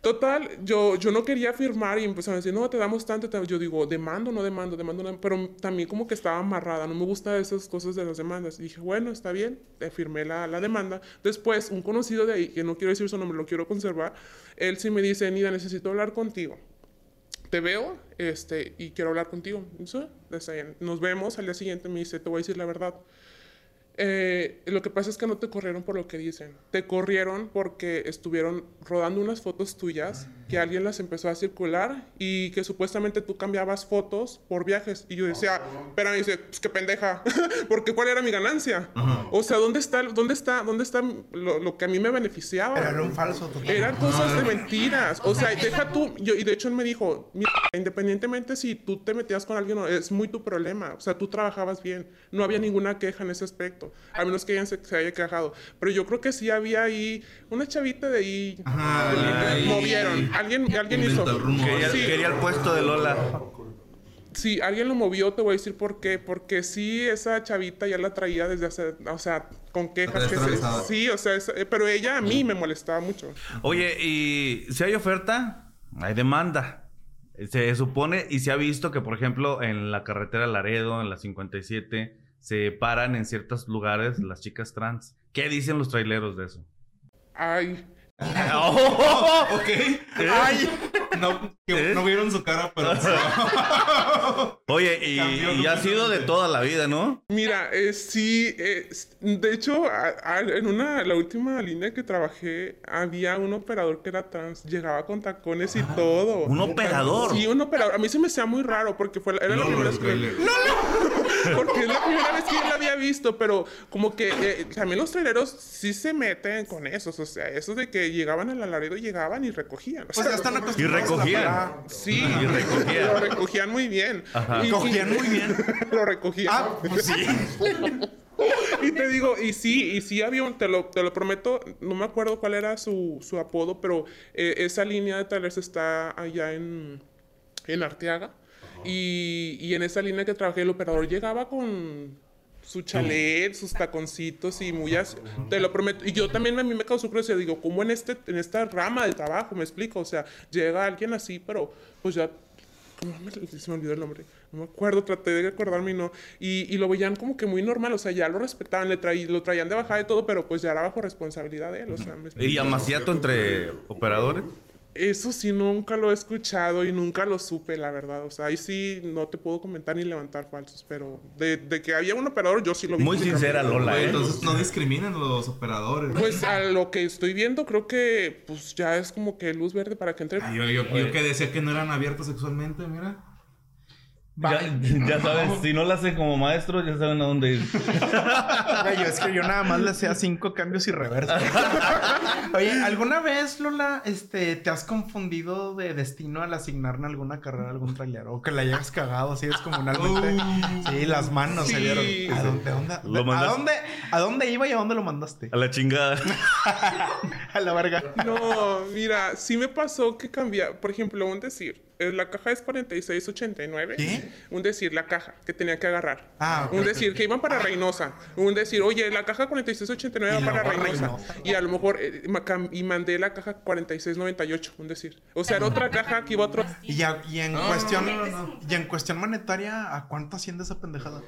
[SPEAKER 1] Total, yo, yo no quería firmar y empezaron a decir, no, te damos tanto. te- Yo digo, demando, no demando, demando, no- pero también como que estaba amarrada, no me gustan esas cosas de las demandas. Y dije, bueno, está bien, eh, firmé la, la demanda. Después, un conocido de ahí, que no quiero decir su nombre, lo quiero conservar, él sí me dice, Nida, necesito hablar contigo. Te veo este, y quiero hablar contigo. Y, "Sí, está bien. Nos vemos al día siguiente, me dice, te voy a decir la verdad. Eh, lo que pasa es que no te corrieron por lo que dicen. Te corrieron porque estuvieron rodando unas fotos tuyas que alguien las empezó a circular y que supuestamente tú cambiabas fotos por viajes. Y yo decía, pero me dice, pues qué pendeja, porque ¿cuál era mi ganancia? O sea, ¿dónde está, dónde está, dónde está lo, lo que a mí me beneficiaba?
[SPEAKER 2] Era un falso total.
[SPEAKER 1] Eran cosas de mentiras. O sea, deja tú. Yo, y de hecho él me dijo: "Mira, independientemente si tú te metías con alguien o no, es muy tu problema. O sea, tú trabajabas bien. No había ninguna queja en ese aspecto. A menos que ella se, se haya quejado. Pero yo creo que sí había ahí una chavita de ahí.
[SPEAKER 4] Ajá,
[SPEAKER 1] de-
[SPEAKER 4] ahí.
[SPEAKER 1] movieron. Alguien, alguien hizo.
[SPEAKER 3] Quería,
[SPEAKER 1] Sí.
[SPEAKER 3] quería el puesto de Lola.
[SPEAKER 1] Sí, alguien lo movió, te voy a decir por qué. Porque sí, esa chavita ya la traía desde hace, o sea, con quejas que se. Sí, o sea, es- eh, pero ella a mí me molestaba mucho.
[SPEAKER 3] Oye, y si hay oferta, hay demanda. Se supone y se ha visto que, por ejemplo, en la carretera Laredo, en la 57, se paran en ciertos lugares las chicas trans. ¿Qué dicen los traileros de eso?
[SPEAKER 1] Ay,
[SPEAKER 4] Ok. Ay. No, que
[SPEAKER 3] ¿Eh?
[SPEAKER 4] no vieron su cara, pero.
[SPEAKER 3] Oye, y, ha sido de toda la vida, ¿no?
[SPEAKER 1] Mira, eh, sí, eh, de hecho, a- a- en una, la última línea que trabajé, había un operador que era trans, llegaba con tacones y todo.
[SPEAKER 3] ¿Un operador?
[SPEAKER 1] Sí, un operador. A mí se me hacía muy raro porque fue la, era la
[SPEAKER 4] No,
[SPEAKER 1] primera vez que...
[SPEAKER 4] trailers.
[SPEAKER 1] Porque es la primera vez que yo la había visto, pero como que eh, también los traileros sí se meten con esos, o sea, eso de que llegaban al Laredo, llegaban y recogían. o
[SPEAKER 2] Pues
[SPEAKER 1] sea,
[SPEAKER 2] ya están acostumbrados la
[SPEAKER 3] recogían.
[SPEAKER 1] Sí,
[SPEAKER 3] Y recogían.
[SPEAKER 1] lo recogían muy bien. Y- y-
[SPEAKER 2] Cogían muy bien.
[SPEAKER 1] lo recogían.
[SPEAKER 2] Ah, pues sí.
[SPEAKER 1] Y te digo, y sí, y sí había un, te lo, te lo prometo, no me acuerdo cuál era su, su apodo, pero eh, esa línea de trailers está allá en, en Arteaga. Y, y en esa línea que trabajé, el operador llegaba con su chalet, sus taconcitos y muy así. Te lo prometo. Y yo también a mí me causó curiosidad. Digo, ¿cómo en, este, en esta rama de trabajo? Me explico. O sea, llega alguien así, pero pues ya no me, se me olvidó el nombre. No me acuerdo, traté de acordarme y no. Y, y lo veían como que muy normal, o sea, ya lo respetaban, le traí, lo traían de bajada y todo, pero pues ya era bajo responsabilidad de él, o sea.
[SPEAKER 3] ¿Y amaciato entre operadores?
[SPEAKER 1] Eso sí, nunca lo he escuchado y nunca lo supe, la verdad. O sea, ahí sí no te puedo comentar ni levantar falsos, pero de, de que había un operador, yo sí lo vi.
[SPEAKER 3] Muy sincera, Lola, ¿eh?
[SPEAKER 4] entonces no discriminan los operadores.
[SPEAKER 1] Pues a lo que estoy viendo, creo que pues ya es como que luz verde para que entre.
[SPEAKER 4] Ay, Yo, yo, yo que decía que no eran abiertos sexualmente, mira.
[SPEAKER 3] Ya, ya sabes, si no la hacen como maestros, ya saben a dónde ir.
[SPEAKER 2] Güey, es que yo nada más le hacía cinco cambios y reversos. Oye, ¿alguna vez, Lola, este, te has confundido de destino al asignarle alguna carrera a algún trailero? O que la hayas cagado así descomunalmente. Sí, las manos se
[SPEAKER 1] Sí.
[SPEAKER 2] vieron. ¿A dónde, a dónde,
[SPEAKER 3] Lo
[SPEAKER 2] a dónde, a dónde iba y a dónde lo mandaste?
[SPEAKER 3] A la chingada.
[SPEAKER 2] A la verga.
[SPEAKER 1] No, mira, sí me pasó que cambia. Por ejemplo, un decir, la caja es 4689.
[SPEAKER 2] ¿Qué?
[SPEAKER 1] Un decir, la caja que tenía que agarrar.
[SPEAKER 2] Ah,
[SPEAKER 1] un decir, que iban para Reynosa. Un decir, oye, la caja 4689
[SPEAKER 2] Y
[SPEAKER 1] va para Reynosa.
[SPEAKER 2] Reynosa.
[SPEAKER 1] Y a lo mejor, eh, y mandé la caja 4698, un decir. O sea, era otra caja que iba a otro.
[SPEAKER 2] Y, ya, y en cuestión y en cuestión monetaria, ¿a cuánto asciende esa pendejada?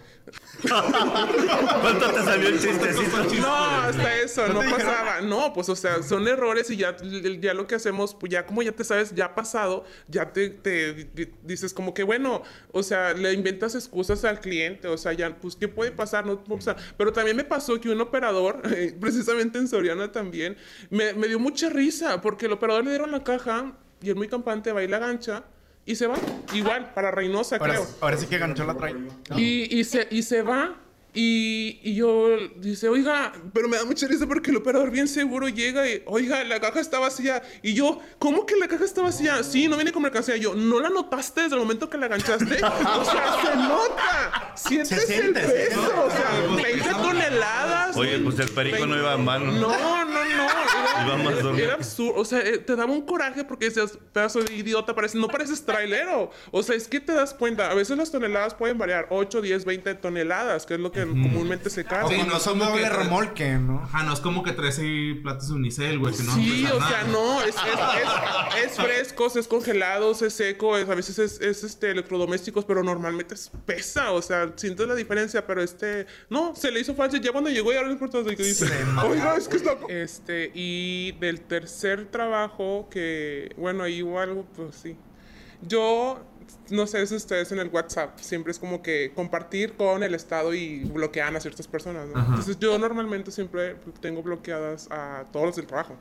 [SPEAKER 3] ¿Cuánto te salió el chistecito?
[SPEAKER 1] No, hasta eso, no pasaba. No, pues, o sea, son errores y ya, ya lo que hacemos, pues ya como ya te sabes, ya pasado, ya te, te di- dices como que, bueno, o sea, le inventas excusas al cliente, o sea, ya, pues, ¿qué puede pasar? No puede pasar. Pero también me pasó que un operador, eh, precisamente en Soriana también, me, me dio mucha risa, porque el operador le dieron la caja y el muy campante va y la gancha. Y se va, igual, para Reynosa,
[SPEAKER 2] Ahora,
[SPEAKER 1] creo.
[SPEAKER 2] ahora sí que ganchó la trae.
[SPEAKER 1] Y, y, se, y se va. Y, y yo dice, oiga, pero me da mucha risa porque el operador bien seguro llega y, oiga, la caja está vacía. Y yo, ¿cómo que la caja está vacía? Sí, no viene con mercancía. Yo, ¿no la notaste desde el momento que la ganchaste? O sea, se nota. Sientes
[SPEAKER 2] Se siente,
[SPEAKER 1] el
[SPEAKER 2] se
[SPEAKER 1] peso. O sea, 20 toneladas.
[SPEAKER 3] Oye, pues el perico no iba a mano.
[SPEAKER 1] No, no. Era,
[SPEAKER 3] Iba más
[SPEAKER 1] era-
[SPEAKER 3] dormido.
[SPEAKER 1] era absurdo. O sea, eh, te daba un coraje porque decías, pedazo de idiota, parece, no pareces trailero. O sea, es que te das cuenta. A veces las toneladas pueden variar 8, 10, 20 toneladas, que es lo que comúnmente se carga.
[SPEAKER 2] O
[SPEAKER 4] Sí, no
[SPEAKER 2] son
[SPEAKER 4] como
[SPEAKER 2] doble
[SPEAKER 4] que-
[SPEAKER 2] remolque, ¿no?
[SPEAKER 4] Ajá, no es como que traes ahí platos de unicel, güey, que no
[SPEAKER 1] Sí, o
[SPEAKER 4] nada.
[SPEAKER 1] sea, no, es, es, es, es frescos, es congelados, es seco, es- a veces es, es, este, electrodomésticos, pero normalmente es pesa, o sea, sientes la diferencia, pero este, no, se le hizo fácil, ya cuando llegó y ahora por todo, y que dice, oiga, es que está... Este, y del tercer trabajo que, bueno, ahí hubo algo, pues sí, yo no sé si ustedes en el WhatsApp siempre es como que compartir con el Estado y bloquean a ciertas personas, ¿no?
[SPEAKER 4] Ajá.
[SPEAKER 1] Entonces yo normalmente siempre tengo bloqueadas a todos los del trabajo.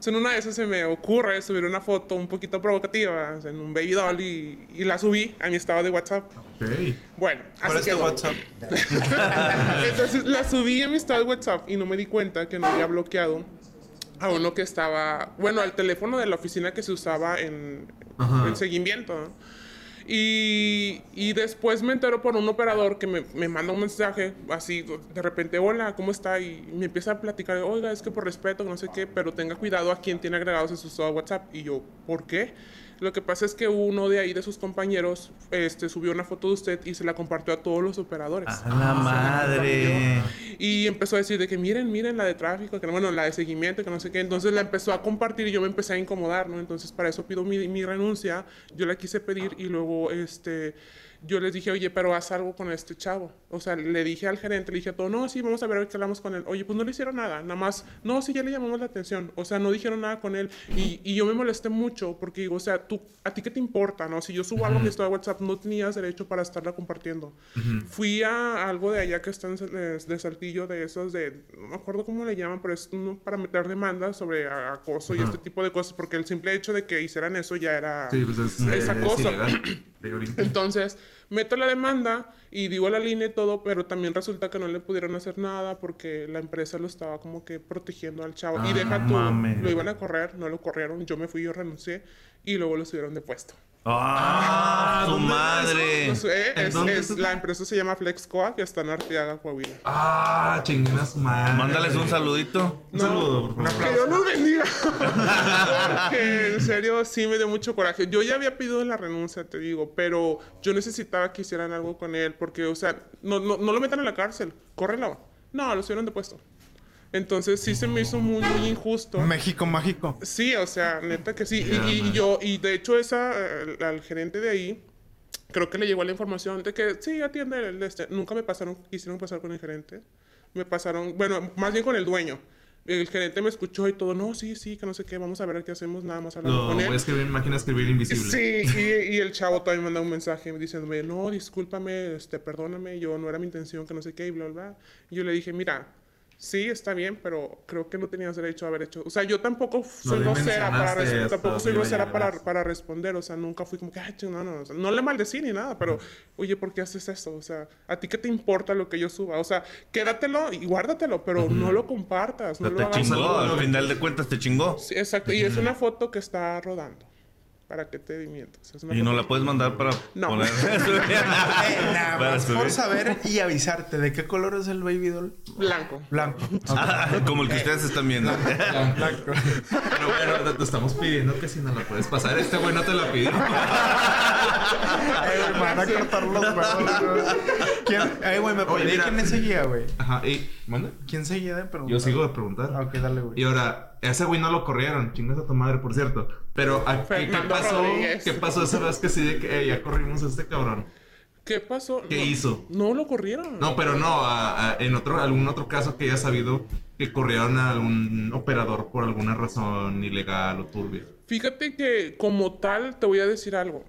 [SPEAKER 1] Entonces, en una de esas se me ocurre subir una foto un poquito provocativa o sea, en un baby doll y, y la subí a mi estado de WhatsApp.
[SPEAKER 4] Ok.
[SPEAKER 1] Bueno,
[SPEAKER 2] ¿Cuál
[SPEAKER 1] así
[SPEAKER 2] es
[SPEAKER 1] quedó.
[SPEAKER 2] WhatsApp?
[SPEAKER 1] Entonces la subí a mi estado de WhatsApp y no me di cuenta que no había bloqueado a uno que estaba, bueno, al teléfono de la oficina que se usaba en, en seguimiento. Y, y después me entero por un operador que me, me manda un mensaje así, de repente, hola, ¿cómo está? Y me empieza a platicar, oiga, es que por respeto, no sé qué, pero tenga cuidado a quien tiene agregados en su WhatsApp. Y yo, ¿por qué? Lo que pasa es que uno de ahí de sus compañeros este, subió una foto de usted y se la compartió a todos los operadores.
[SPEAKER 3] A la madre.
[SPEAKER 1] Y empezó a decir de que miren, miren la de tráfico, que no- bueno, la de seguimiento, que no sé qué. Entonces la empezó a compartir y yo me empecé a incomodar, ¿no? Entonces para eso pido mi, mi renuncia. Yo la quise pedir y luego, este, yo les dije, oye, pero haz algo con este chavo. O sea, le dije al gerente, le dije a todo, no, sí, vamos a ver qué hablamos con él. Oye, pues no le hicieron nada, nada más, no, sí, ya le llamamos la atención. O sea, no dijeron nada con él. Y, y yo me molesté mucho porque digo, o sea, tú, ¿a ti qué te importa, no? Si yo subo algo a mi estado de WhatsApp, no tenías derecho para estarla compartiendo. Fui a algo de allá que está en, Sal- de, de Saltillo, de esos de, no me acuerdo cómo le llaman, pero es uno para meter demandas sobre acoso y este tipo de cosas, porque el simple hecho de que hicieran eso ya era...
[SPEAKER 4] Sí, pues es,
[SPEAKER 1] Es
[SPEAKER 4] eh,
[SPEAKER 1] acoso. Entonces, meto la demanda y digo la línea y todo, pero también resulta que no le pudieron hacer nada porque la empresa lo estaba como que protegiendo al chavo. y
[SPEAKER 3] Ah,
[SPEAKER 1] deja tú,
[SPEAKER 3] mames.
[SPEAKER 1] lo iban a correr, no lo corrieron, yo me fui, yo renuncié y luego lo subieron de puesto.
[SPEAKER 3] ¡Ah! ¡Tu
[SPEAKER 4] ¿dónde era
[SPEAKER 3] madre!
[SPEAKER 1] Eh,
[SPEAKER 4] ¿En
[SPEAKER 1] es- es- la empresa se llama Flexcoa, que está en Arteaga, Coahuila.
[SPEAKER 4] Ah, chinguenas madre.
[SPEAKER 3] Mándales un saludito.
[SPEAKER 4] Un saludo, por favor.
[SPEAKER 1] Que Dios los bendiga. Porque en serio sí me dio mucho coraje. Yo ya había pedido la renuncia, te digo, pero yo necesitaba que hicieran algo con él porque, o sea, no, no, no lo metan a la cárcel, córrelo. No, lo subieron de puesto. Entonces sí se me hizo muy, muy injusto.
[SPEAKER 2] México mágico.
[SPEAKER 1] Sí, o sea, neta que sí. Y- y, yo, y de hecho, esa, eh, al gerente de ahí, creo que le llegó la información de que sí, atiende el este. Nunca me pasaron, quisieron pasar con el gerente. Me pasaron, bueno, más bien con el dueño. El gerente me escuchó y todo, no, sí, sí, que no sé qué, vamos a ver qué hacemos, nada más hablando
[SPEAKER 4] No,
[SPEAKER 1] con él.
[SPEAKER 4] escribir, imagina escribir invisible.
[SPEAKER 1] Sí, y, y el chavo todavía me manda un mensaje diciéndome, no, discúlpame, este, perdóname, yo no era mi intención, que no sé qué, y bla. bla. Y yo le dije, mira, sí, está bien, pero creo que no tenías derecho a haber hecho. O sea, yo tampoco soy grosera para
[SPEAKER 4] dimensionaste
[SPEAKER 1] res-
[SPEAKER 4] hasta
[SPEAKER 1] tampoco soy grosera para, para responder. O sea, nunca fui como que, ay, no, no, o sea, no le maldecí ni nada, pero, oye, ¿por qué haces eso? O sea, ¿a ti qué te importa lo que yo suba? O sea, quédatelo y guárdatelo, pero no lo compartas, no
[SPEAKER 3] sea,
[SPEAKER 1] lo
[SPEAKER 3] te
[SPEAKER 1] hagas.
[SPEAKER 3] chingó. Al final de cuentas te chingó.
[SPEAKER 1] Sí, exacto, y es una foto que está rodando. ¿Para que te mientas? Es
[SPEAKER 3] Y no la puedes mandar para
[SPEAKER 1] No.
[SPEAKER 3] poner.
[SPEAKER 2] Eh, nada más por saber y avisarte de qué color es el baby doll.
[SPEAKER 1] Blanco.
[SPEAKER 2] Blanco.
[SPEAKER 3] Ah, Como el que ustedes están viendo.
[SPEAKER 2] Blanco.
[SPEAKER 4] Pero bueno, te- te estamos pidiendo que si no la puedes pasar. Este güey no te la pidió.
[SPEAKER 2] Ay, güey, me van a cortar los güey. ¿Quién? Ay, güey, me
[SPEAKER 4] Oye,
[SPEAKER 2] perdí.
[SPEAKER 4] mira.
[SPEAKER 2] ¿Quién seguía, güey?
[SPEAKER 4] Ajá, y... ¿Manda?
[SPEAKER 2] ¿Quién seguía de preguntar?
[SPEAKER 4] Yo sigo de preguntar.
[SPEAKER 2] Ah, ok, dale,
[SPEAKER 4] Y
[SPEAKER 2] güey.
[SPEAKER 4] ahora, ese güey no lo corrieron. Chingas a tu madre, por cierto. Pero, ¿a- ¿qué, pasó?
[SPEAKER 1] Rodríguez.
[SPEAKER 4] ¿Qué pasó esa vez que sí de que ya corrimos a este cabrón?
[SPEAKER 1] ¿Qué pasó?
[SPEAKER 4] ¿Qué
[SPEAKER 1] No-
[SPEAKER 4] hizo?
[SPEAKER 1] No lo corrieron.
[SPEAKER 4] No, pero no, a- a- en otro, algún otro caso que haya sabido que corrieron a algún operador por alguna razón ilegal o turbia.
[SPEAKER 1] Fíjate que como tal te voy a decir algo.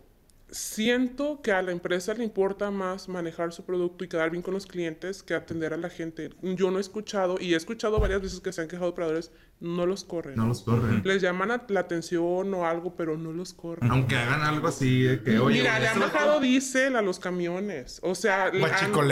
[SPEAKER 1] Siento que a la empresa le importa más manejar su producto y quedar bien con los clientes que atender a la gente. Yo no he escuchado, y he escuchado varias veces que se han quejado operadores, no los corren.
[SPEAKER 4] No los corren.
[SPEAKER 1] Les llaman a- la atención o algo, pero no los corren.
[SPEAKER 4] Aunque hagan algo así de que, oye,
[SPEAKER 1] Mira, le han bajado diésel a los camiones. O sea, le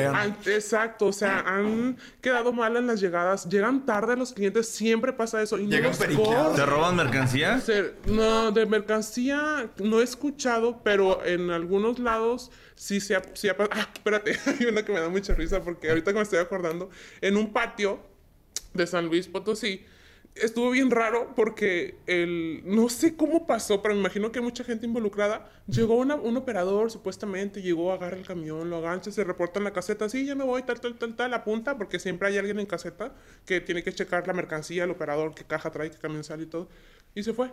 [SPEAKER 1] han- exacto. O sea, han quedado mal en las llegadas. Llegan tarde los clientes. Siempre pasa eso. Y no
[SPEAKER 2] Llegan
[SPEAKER 1] los corren.
[SPEAKER 3] ¿Te roban mercancía?
[SPEAKER 1] No, de mercancía no he escuchado, pero en algunos lados sí se ha... sí ha ah, espérate, hay una que me da mucha risa porque ahorita que me estoy acordando, en un patio de San Luis Potosí, estuvo bien raro porque el... No sé cómo pasó, pero me imagino que hay mucha gente involucrada. Llegó una- un operador, supuestamente, llegó, agarra el camión, lo agancha, se reporta en la caseta, sí, ya me voy, tal, tal, tal, tal, apunta, porque siempre hay alguien en caseta que tiene que checar la mercancía, el operador, qué caja trae, qué camión sale y todo. Y se fue.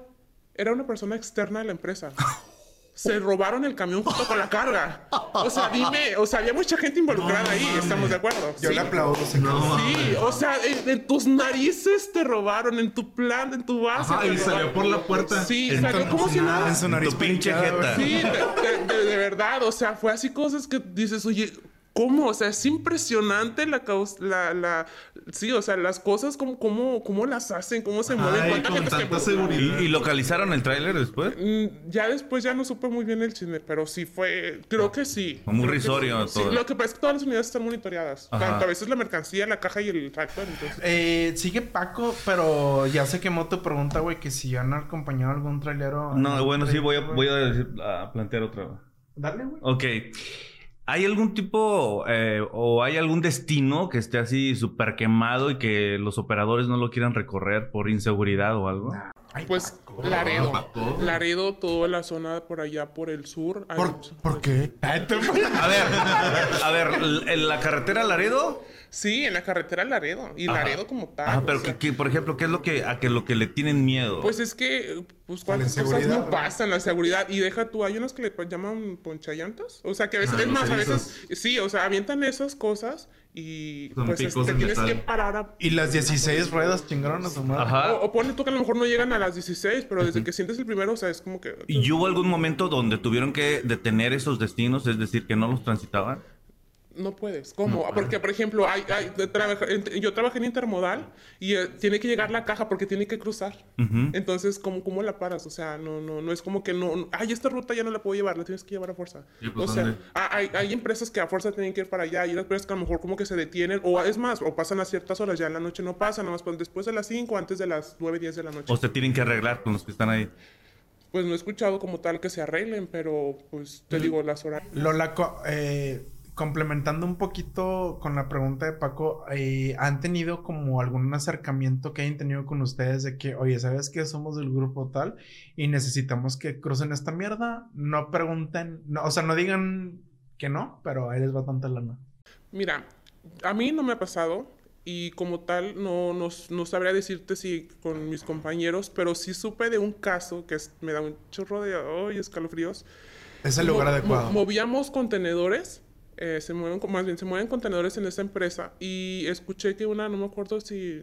[SPEAKER 1] Era una persona externa de la empresa. se robaron el camión junto con la carga. O sea, dime, o sea, había mucha gente involucrada ahí, estamos de acuerdo.
[SPEAKER 2] Yo
[SPEAKER 1] Sí.
[SPEAKER 2] le aplaudo, señor.
[SPEAKER 1] Sí, o sea, en, en tus narices te robaron, en tu plan, en tu base.
[SPEAKER 4] Ajá, y salió por la puerta.
[SPEAKER 1] Sí,
[SPEAKER 2] En
[SPEAKER 1] salió como si nada.
[SPEAKER 2] En su nariz
[SPEAKER 3] Tu pinche jeta.
[SPEAKER 1] Sí, de, de- de verdad, o sea, fue así cosas que dices, oye, ¿cómo? O sea, es impresionante la caus- la, la, sí, o sea, las cosas, cómo, cómo, cómo las hacen, cómo se mueven,
[SPEAKER 4] Ay, con
[SPEAKER 1] gente se
[SPEAKER 4] tanta seguridad.
[SPEAKER 3] ¿Y, y localizaron el tráiler después?
[SPEAKER 1] Mm, Ya después ya no supe muy bien el chisme, pero sí fue, creo que sí.
[SPEAKER 3] Muy
[SPEAKER 1] que
[SPEAKER 3] risorio
[SPEAKER 1] sí.
[SPEAKER 3] todo.
[SPEAKER 1] Sí, lo que pasa es que todas las unidades están monitoreadas.
[SPEAKER 3] Ajá.
[SPEAKER 1] Tanto a veces la mercancía, la caja y el tractor. Entonces,
[SPEAKER 2] Eh, sigue Paco, pero ya se quemó tu pregunta, güey, que si han acompañado a algún trailero.
[SPEAKER 3] No, bueno, sí, voy a, voy a, decir- a plantear otra.
[SPEAKER 2] Dale, güey.
[SPEAKER 3] Ok. ¿Hay algún tipo eh, o hay algún destino que esté así súper quemado y que los operadores no lo quieran recorrer por inseguridad o algo?
[SPEAKER 2] Ay,
[SPEAKER 1] pues. Laredo. Laredo, toda la zona por allá, por el sur.
[SPEAKER 2] ¿Por,
[SPEAKER 1] mucho-
[SPEAKER 2] ¿Por qué?
[SPEAKER 3] A ver, a ver, ¿en la carretera Laredo?
[SPEAKER 1] Sí, en la carretera Laredo. Y
[SPEAKER 3] Ajá.
[SPEAKER 1] Laredo como tal.
[SPEAKER 3] Ah,
[SPEAKER 1] o
[SPEAKER 3] pero
[SPEAKER 1] sea,
[SPEAKER 3] que, que, por ejemplo, ¿qué es lo que a que lo que le tienen miedo?
[SPEAKER 1] Pues es que, pues, cuántas cosas no pasan, la seguridad. Y deja tú, hay unas que le llaman ponchallantas. O sea, que a veces,
[SPEAKER 4] Ah,
[SPEAKER 1] es más, a veces, sí, o sea, avientan esas cosas y
[SPEAKER 4] Son
[SPEAKER 1] pues
[SPEAKER 4] picos
[SPEAKER 1] te tienes
[SPEAKER 4] metal.
[SPEAKER 1] que parar a
[SPEAKER 2] Y las 16 ruedas chingaron a su madre.
[SPEAKER 3] Ajá.
[SPEAKER 1] O, o ponle tú que a lo mejor no llegan a las 16, pero desde que sientes el primero, o sea, es como que...
[SPEAKER 3] ¿Y hubo algún momento donde tuvieron que detener esos destinos, es decir, que no los transitaban?
[SPEAKER 1] No puedes. ¿Cómo? Porque, por ejemplo, hay, trabaja- yo trabajé en intermodal y eh, tiene que llegar la caja porque tiene que cruzar. Entonces, ¿cómo, ¿cómo la paras? O sea, no, no, no es como que no, no- Ay, esta ruta ya no la puedo llevar, la tienes que llevar a fuerza.
[SPEAKER 4] ¿Y pues
[SPEAKER 1] o sea, hay, hay empresas que a fuerza tienen que ir para allá y hay empresas que a lo mejor como que se detienen o es más, o pasan a ciertas horas, ya en la noche no pasan, nada más pues, después de las 5, antes de las 9, 10 de la noche.
[SPEAKER 3] ¿O se tienen que arreglar con los que están ahí?
[SPEAKER 1] Pues no he escuchado como tal que se arreglen, pero pues te digo, las horas...
[SPEAKER 2] Lola, co- eh, complementando un poquito con la pregunta de Paco, eh, ¿han tenido como algún acercamiento que hayan tenido con ustedes de que, oye, ¿sabes que somos del grupo tal y necesitamos que crucen esta mierda? No pregunten, no, o sea, no digan que no, pero ahí les va tanta lana.
[SPEAKER 1] Mira, a mí no me ha pasado y como tal no, no, no sabría decirte si con mis compañeros, pero sí supe de un caso que es- me da un chorro de ay, escalofríos.
[SPEAKER 2] Es el lugar
[SPEAKER 1] Mo-
[SPEAKER 2] adecuado.
[SPEAKER 1] mo- movíamos contenedores, eh, se mueven, más bien se mueven contenedores en esa empresa y escuché que una, no me acuerdo si,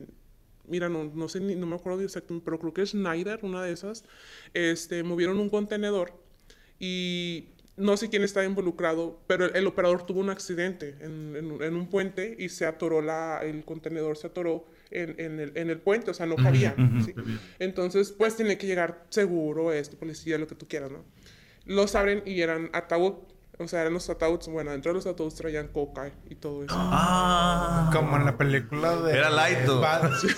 [SPEAKER 1] mira, no, no sé, ni, no me acuerdo exactamente, pero creo que es Schneider, una de esas, este, movieron un contenedor y no sé quién estaba involucrado, pero el, el operador tuvo un accidente en, en un- en un puente y se atoró la, el contenedor, se atoró en, en el, en el puente, o sea, no cabía. ¿sí? Entonces, pues tiene que llegar seguro, este, policía, lo que tú quieras, ¿no? Los abren y eran ataúd, o sea, eran los ataúdes, bueno, dentro de los ataúdes traían coca y todo eso.
[SPEAKER 3] Ah.
[SPEAKER 2] Como en la película de...
[SPEAKER 3] Era light,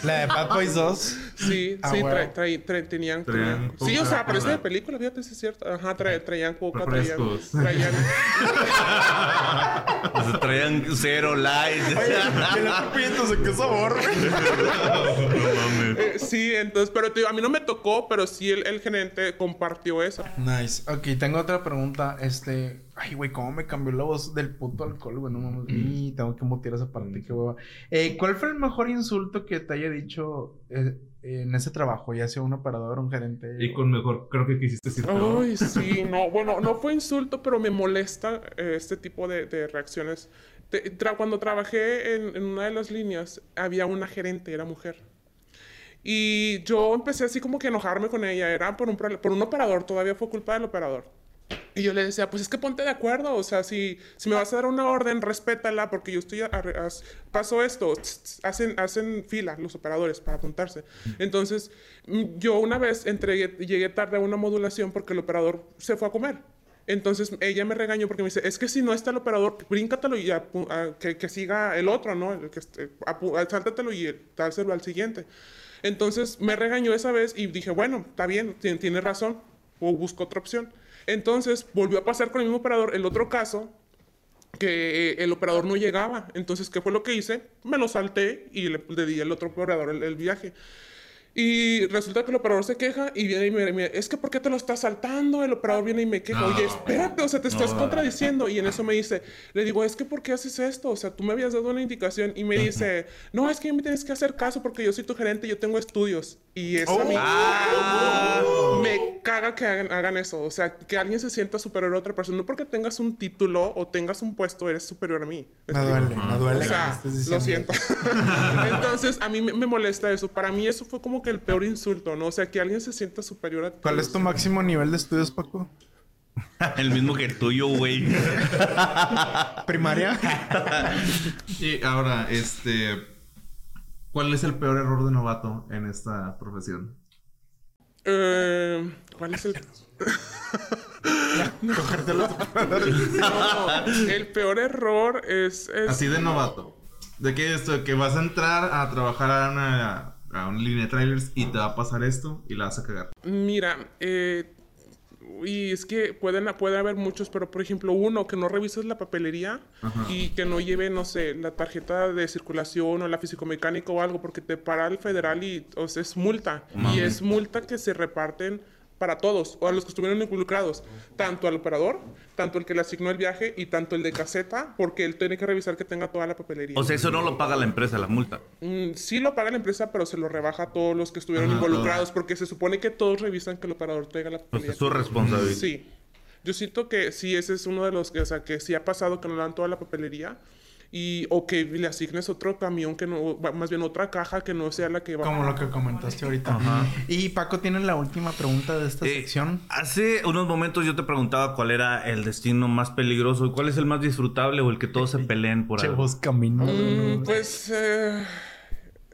[SPEAKER 2] la de Bad Boys 2.
[SPEAKER 1] Sí,
[SPEAKER 2] Ah,
[SPEAKER 1] sí,
[SPEAKER 2] bueno.
[SPEAKER 1] tra- tra- tra- tenían,
[SPEAKER 4] Traían
[SPEAKER 1] tenían- Sí, o
[SPEAKER 4] coca,
[SPEAKER 1] sea, parece de
[SPEAKER 4] cola.
[SPEAKER 1] película, fíjate, sí es cierto. Ajá, tra- traían coca, traían,
[SPEAKER 4] Refrescos.
[SPEAKER 1] traían...
[SPEAKER 3] O sea, traían cero light.
[SPEAKER 2] ¿Qué le estoy pidiendo? ¿Qué sabor, güey?
[SPEAKER 3] no mames.
[SPEAKER 1] Eh, sí, entonces, pero te digo, a mí no me tocó, pero sí el, el gerente compartió eso.
[SPEAKER 2] Nice. Ok, tengo otra pregunta. Este. Ay, güey, ¿cómo me cambió la voz del puto alcohol, güey? No mames. Y tengo que mutear esa parte, qué hueva. Eh, ¿Cuál fue el mejor insulto que te haya dicho eh, en ese trabajo? Ya sea un operador, un gerente.
[SPEAKER 4] Y con mejor, creo que quisiste decir.
[SPEAKER 1] Ay, sí, no, bueno, no fue insulto, pero me molesta eh, este tipo de, de reacciones. Te- tra- cuando trabajé en, en una de las líneas, había una gerente, era mujer. Y yo empecé así como que a enojarme con ella, era por un, por un operador, todavía fue culpa del operador. Y yo le decía, pues es que ponte de acuerdo, o sea, si, si me vas a dar una orden, respétala, porque yo estoy, a- a- pasó esto, hacen, hacen fila los operadores para apuntarse. Entonces, mm, yo una vez entregué, llegué tarde a una modulación porque el operador se fue a comer. Entonces ella me regañó porque me dice, es que si no está el operador, bríncatelo y a- que, que siga el otro, ¿no? El que apu- sáltatelo y dárselo al siguiente. Entonces me regañó esa vez y dije, bueno, está bien, ti- tiene razón, o busco otra opción. Entonces volvió a pasar con el mismo operador el otro caso, que eh, el operador no llegaba. Entonces, ¿qué fue lo que hice? Me lo salté y le, le di al otro operador el, el viaje. Y resulta que el operador se queja y viene y me, me- es que ¿por qué te lo estás saltando? El operador viene y me queja,
[SPEAKER 4] No.
[SPEAKER 1] oye, espérate, o sea, te estás contradiciendo. Y en eso me dice, le digo, es que ¿por qué haces esto? O sea, tú me habías dado una indicación y me dice, no, es que me tienes que hacer caso porque yo soy tu gerente yo tengo estudios. Y eso a mí
[SPEAKER 3] Ah.
[SPEAKER 1] me caga que hagan, hagan eso. O sea, que alguien se sienta superior a otra persona. No porque tengas un título o tengas un puesto, eres superior a mí. ¿Me
[SPEAKER 2] duele, me duele.
[SPEAKER 1] O sea, lo siento. Entonces, a mí me, me molesta eso. Para mí eso fue como que el peor insulto, ¿no? O sea, que alguien se sienta superior a ti.
[SPEAKER 2] ¿Cuál es tu máximo nivel de estudios, Paco?
[SPEAKER 3] El mismo que el tuyo, güey.
[SPEAKER 2] ¿Primaria?
[SPEAKER 4] Y ahora, este. ¿Cuál es el peor error de novato en esta profesión?
[SPEAKER 1] Eh, ¿Cuál es el...? No, el peor error es... es-
[SPEAKER 4] Así de novato. De que esto, que vas a entrar a trabajar a una, a una línea de trailers y te va a pasar esto y la vas a cagar.
[SPEAKER 1] Mira, eh, y es que pueden, puede haber muchos, pero por ejemplo, uno, que no revises la papelería
[SPEAKER 4] Ajá.
[SPEAKER 1] y que no lleve, no sé, la tarjeta de circulación o la físico-mecánica o algo, porque te para el federal y o sea, es multa. Y es multa que se reparten para todos, o a los que estuvieron involucrados, tanto al operador, tanto el que le asignó el viaje y tanto el de caseta, porque él tiene que revisar que tenga toda la papelería.
[SPEAKER 3] O sea, eso no lo paga la empresa, la multa.
[SPEAKER 1] Mm, sí lo paga la empresa, pero se lo rebaja a todos los que estuvieron
[SPEAKER 4] Ajá,
[SPEAKER 1] involucrados, porque se supone que todos revisan que el operador traiga la
[SPEAKER 3] sea,
[SPEAKER 1] papelería.
[SPEAKER 3] es su responsabilidad.
[SPEAKER 1] Sí. Yo siento que sí, ese es uno de los que, o sea, que sí ha pasado que no le dan toda la papelería. Y, o que le asignes otro camión que no, más bien otra caja que no sea la que va
[SPEAKER 2] Como lo que comentaste ahorita. Y Paco tiene la última pregunta de esta
[SPEAKER 3] Eh,
[SPEAKER 2] sección.
[SPEAKER 3] Hace unos momentos yo te preguntaba cuál era el destino más peligroso y cuál es el más disfrutable o el que todos se peleen por algo.
[SPEAKER 2] vos camino.
[SPEAKER 1] Mm, pues eh,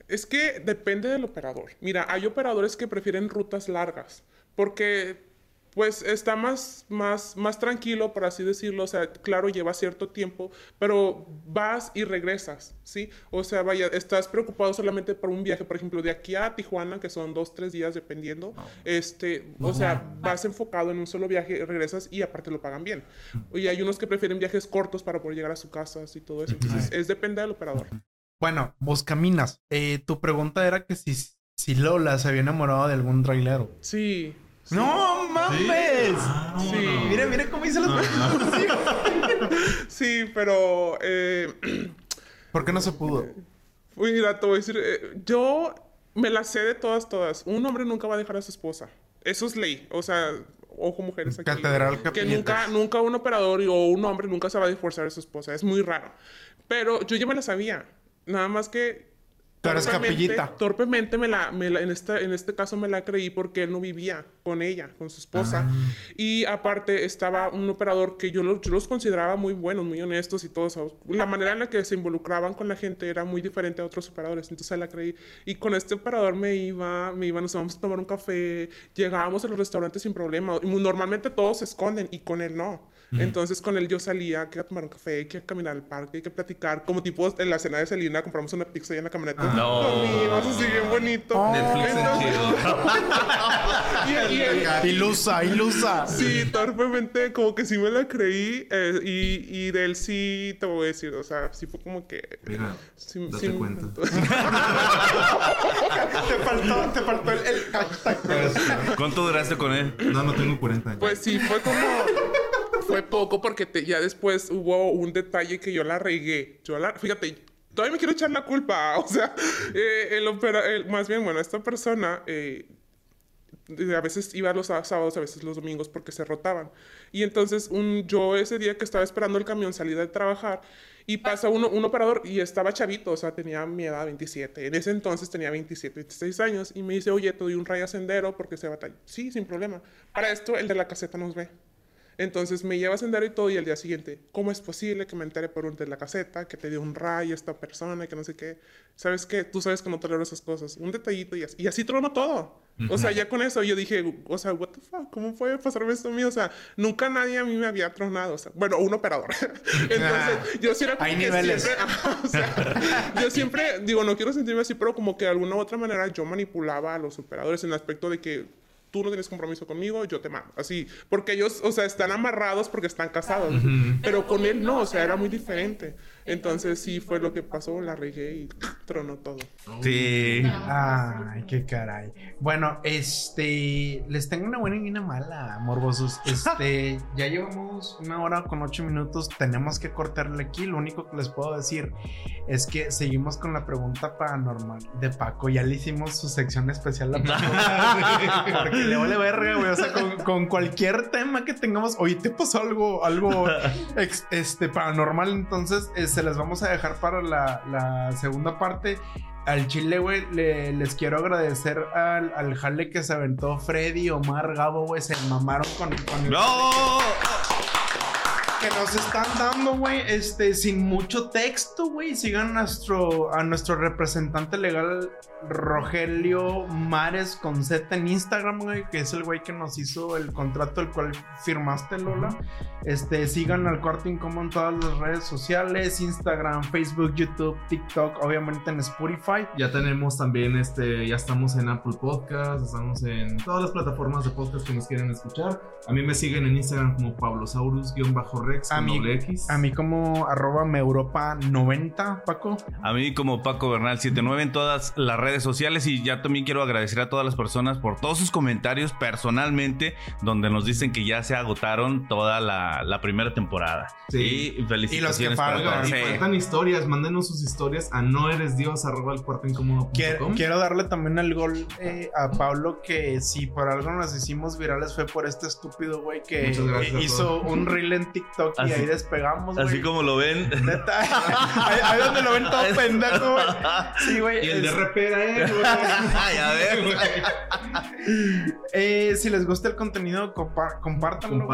[SPEAKER 1] es que depende del operador. Mira, hay operadores que prefieren rutas largas porque pues está más, más, más tranquilo, por así decirlo. O sea, claro, lleva cierto tiempo, pero vas y regresas, ¿sí? O sea, vaya, estás preocupado solamente por un viaje, por ejemplo, de aquí a Tijuana, que son dos, tres días dependiendo. Este, o sea, vas enfocado en un solo viaje, regresas y aparte lo pagan bien. Y hay unos que prefieren viajes cortos para poder llegar a su casa y todo eso. Entonces, es depende del operador.
[SPEAKER 2] Bueno, vos caminas. Eh, tu pregunta era que si, si Lola se había enamorado de algún trailero.
[SPEAKER 1] Sí. sí.
[SPEAKER 2] ¡No mames!
[SPEAKER 1] Sí.
[SPEAKER 2] Mira, mira cómo hice las
[SPEAKER 1] Sí, pero eh,
[SPEAKER 2] ¿Por qué no se pudo?
[SPEAKER 1] mira, te voy a decir, eh, yo me la sé de todas, todas. Un hombre nunca va a dejar a su esposa. Eso es ley. O sea, ojo mujeres aquí.
[SPEAKER 2] Catedral
[SPEAKER 1] Que nunca, nunca un operador o un hombre nunca se va a divorciar de su esposa. Es muy raro. Pero yo ya me la sabía. Nada más que
[SPEAKER 2] Eres
[SPEAKER 1] torpemente-
[SPEAKER 2] capillita.
[SPEAKER 1] Torpemente me la, me la- en, esta, en este caso me la creí porque él no vivía con ella, con su esposa.
[SPEAKER 2] Ah.
[SPEAKER 1] Y aparte estaba un operador que yo, lo- yo los consideraba muy buenos, muy honestos y todo eso. La manera en la que se involucraban con la gente era muy diferente a otros operadores. Entonces la creí. Y con este operador me iba, me iba, nos íbamos a tomar un café, llegábamos a los restaurantes sin problema. Normalmente todos se esconden y con él no. Entonces con él yo salía que a tomar un café, que a caminar al parque, que a platicar. Como tipo en la cena de Selena, compramos una pizza ahí en la camioneta.
[SPEAKER 3] No.
[SPEAKER 1] Comimos así bien bonito.
[SPEAKER 3] Netflix en
[SPEAKER 1] Entonces-
[SPEAKER 3] chido.
[SPEAKER 1] y, y él-
[SPEAKER 2] Ilusa, ilusa.
[SPEAKER 1] Sí, torpemente como que sí me la creí eh, y, y de él sí te voy a decir, o sea, sí fue como que...
[SPEAKER 4] Mira,
[SPEAKER 1] Sí,
[SPEAKER 4] date
[SPEAKER 1] sí me
[SPEAKER 4] cuenta.
[SPEAKER 2] Te faltó, te faltó el, el hashtag.
[SPEAKER 3] ¿Cuánto duraste con él?
[SPEAKER 4] No, no tengo 40 años.
[SPEAKER 1] Pues sí, fue como... Fue poco porque te- ya después hubo un detalle que yo la regué. Yo la... Fíjate, todavía me quiero echar la culpa. O sea, eh, el opera... el- más bien, bueno, esta persona... eh, a veces iba los sá- sábados, a veces los domingos porque se rotaban. Y entonces un, yo ese día que estaba esperando el camión salida de trabajar y pasa uno, un operador y estaba chavito, o sea, tenía mi edad 27. En ese entonces tenía 27, 26 años y me dice, oye, te doy un raya sendero porque se batalla. Sí, sin problema. Para esto el de la caseta nos ve. Entonces me lleva a sendero y todo y al día siguiente, ¿cómo es posible que me entere por un de la caseta que te dio un ray a esta persona que no sé qué? ¿Sabes qué? Tú sabes que no tolero esas cosas. Un detallito y así, y así trono todo. O sea, ya con eso yo dije, o sea, what the fuck, ¿cómo puede pasarme esto a mí? O sea, nunca nadie a mí me había tronado. O sea, bueno, un operador. Entonces, yo sí era como
[SPEAKER 2] Hay
[SPEAKER 1] que
[SPEAKER 2] niveles.
[SPEAKER 1] siempre, o sea, yo siempre, digo, no quiero sentirme así, pero como que de alguna u otra manera yo manipulaba a los operadores en el aspecto de que tú no tienes compromiso conmigo, yo te mando. Así, porque ellos, o sea, están amarrados porque están casados. Pero con él no, o sea, era muy diferente. Entonces sí fue lo que pasó, la regué y tronó todo.
[SPEAKER 3] Sí.
[SPEAKER 2] Ay, qué caray. Bueno, este, les tengo una buena y una mala, morbosos. Este, ya llevamos una hora con ocho minutos, tenemos que cortarle aquí. Lo único que les puedo decir es que seguimos con la pregunta paranormal de Paco. Ya le hicimos su sección especial a Paco. porque le vale verga, güey. O sea, con, con cualquier tema que tengamos, oye, ¿te pasó algo, algo ex- este, paranormal? Entonces, eh, se les vamos a dejar para la, la segunda parte. Al chile, güey, le- les quiero agradecer al, al jale que se aventó Freddy, Omar, Gabo, güey, se mamaron con, con el
[SPEAKER 3] ¡No!
[SPEAKER 2] Que nos están dando, güey, este, sin mucho texto, güey. Sigan a nuestro, a nuestro representante legal, Rogelio Mares con en Instagram, güey, que es el güey que nos hizo el contrato el cual firmaste, Lola. Este, sigan al Cuarto Incómodo en todas las redes sociales, Instagram, Facebook, YouTube, TikTok, obviamente en Spotify.
[SPEAKER 4] Ya tenemos también, este, ya estamos en Apple Podcast, estamos en todas las plataformas de podcast que nos quieren escuchar. A mí me siguen en Instagram como
[SPEAKER 2] A mí-
[SPEAKER 4] doble X.
[SPEAKER 2] A mí como arroba meuropa90, Paco.
[SPEAKER 3] A mí como Paco Bernal 79 en todas las redes sociales y ya también quiero agradecer a todas las personas por todos sus comentarios personalmente donde nos dicen que ya se agotaron toda la, la primera temporada.
[SPEAKER 4] Sí.
[SPEAKER 3] Y felicitaciones para
[SPEAKER 2] faltan,
[SPEAKER 3] todos.
[SPEAKER 4] Y
[SPEAKER 3] Sí.
[SPEAKER 4] faltan historias, mándenos sus historias a no eres Dios arroba el cuarto incómodo
[SPEAKER 2] Quiero, quiero darle también el gol eh, a Pablo que si por algo nos hicimos virales fue por este estúpido güey que hizo un reel en TikTok y
[SPEAKER 3] Así-
[SPEAKER 2] ahí despegamos, güey.
[SPEAKER 3] Así como lo ven.
[SPEAKER 2] Neta, ahí, ahí donde lo ven todo pendejo, güey. Sí, güey.
[SPEAKER 4] Y el de
[SPEAKER 2] es-
[SPEAKER 4] RP era él, güey.
[SPEAKER 3] Ay, a ver.
[SPEAKER 2] eh, si les gusta el contenido, compa- compártanlo,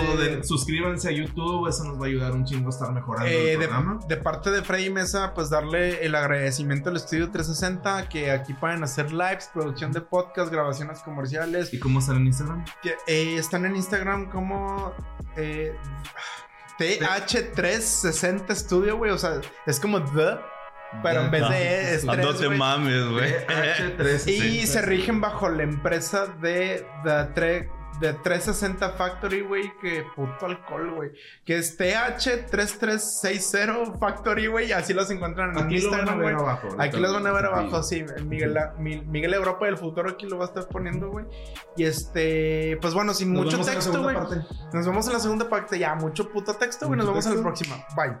[SPEAKER 2] Este,
[SPEAKER 4] de- suscríbanse a YouTube, eso nos va a ayudar un chingo a estar mejorando
[SPEAKER 2] Eh,
[SPEAKER 4] el
[SPEAKER 2] de,
[SPEAKER 4] programa.
[SPEAKER 2] de parte de Freddy Mesa, pues darle el agradecimiento al Estudio 360, que aquí pueden hacer lives, producción de podcast, grabaciones comerciales.
[SPEAKER 4] ¿Y cómo están en Instagram?
[SPEAKER 2] Que, eh, están en Instagram como eh, TH360 Studio, güey. O sea, es como The, pero en vez de E es
[SPEAKER 3] No
[SPEAKER 2] 3,
[SPEAKER 3] te
[SPEAKER 2] güey.
[SPEAKER 3] mames, güey.
[SPEAKER 4] H360.
[SPEAKER 2] Y se rigen bajo la empresa de The tre- de 360 Factory, güey, que puto alcohol, güey. Que es TH3360 Factory, güey. Así los encuentran en
[SPEAKER 4] Aquí lo van a
[SPEAKER 2] Instagram,
[SPEAKER 4] ver
[SPEAKER 2] güey.
[SPEAKER 4] abajo.
[SPEAKER 2] Aquí los van a ver abajo, sí. Miguel, Mi- Miguel Europa del futuro aquí lo va a estar poniendo, güey. Y este, pues bueno, sin
[SPEAKER 4] Nos
[SPEAKER 2] mucho
[SPEAKER 4] la
[SPEAKER 2] texto, güey. Nos vemos en la segunda parte. Ya, mucho puto texto, güey. Nos vemos en el
[SPEAKER 4] texto.
[SPEAKER 2] próximo. Bye.
[SPEAKER 4] Bye.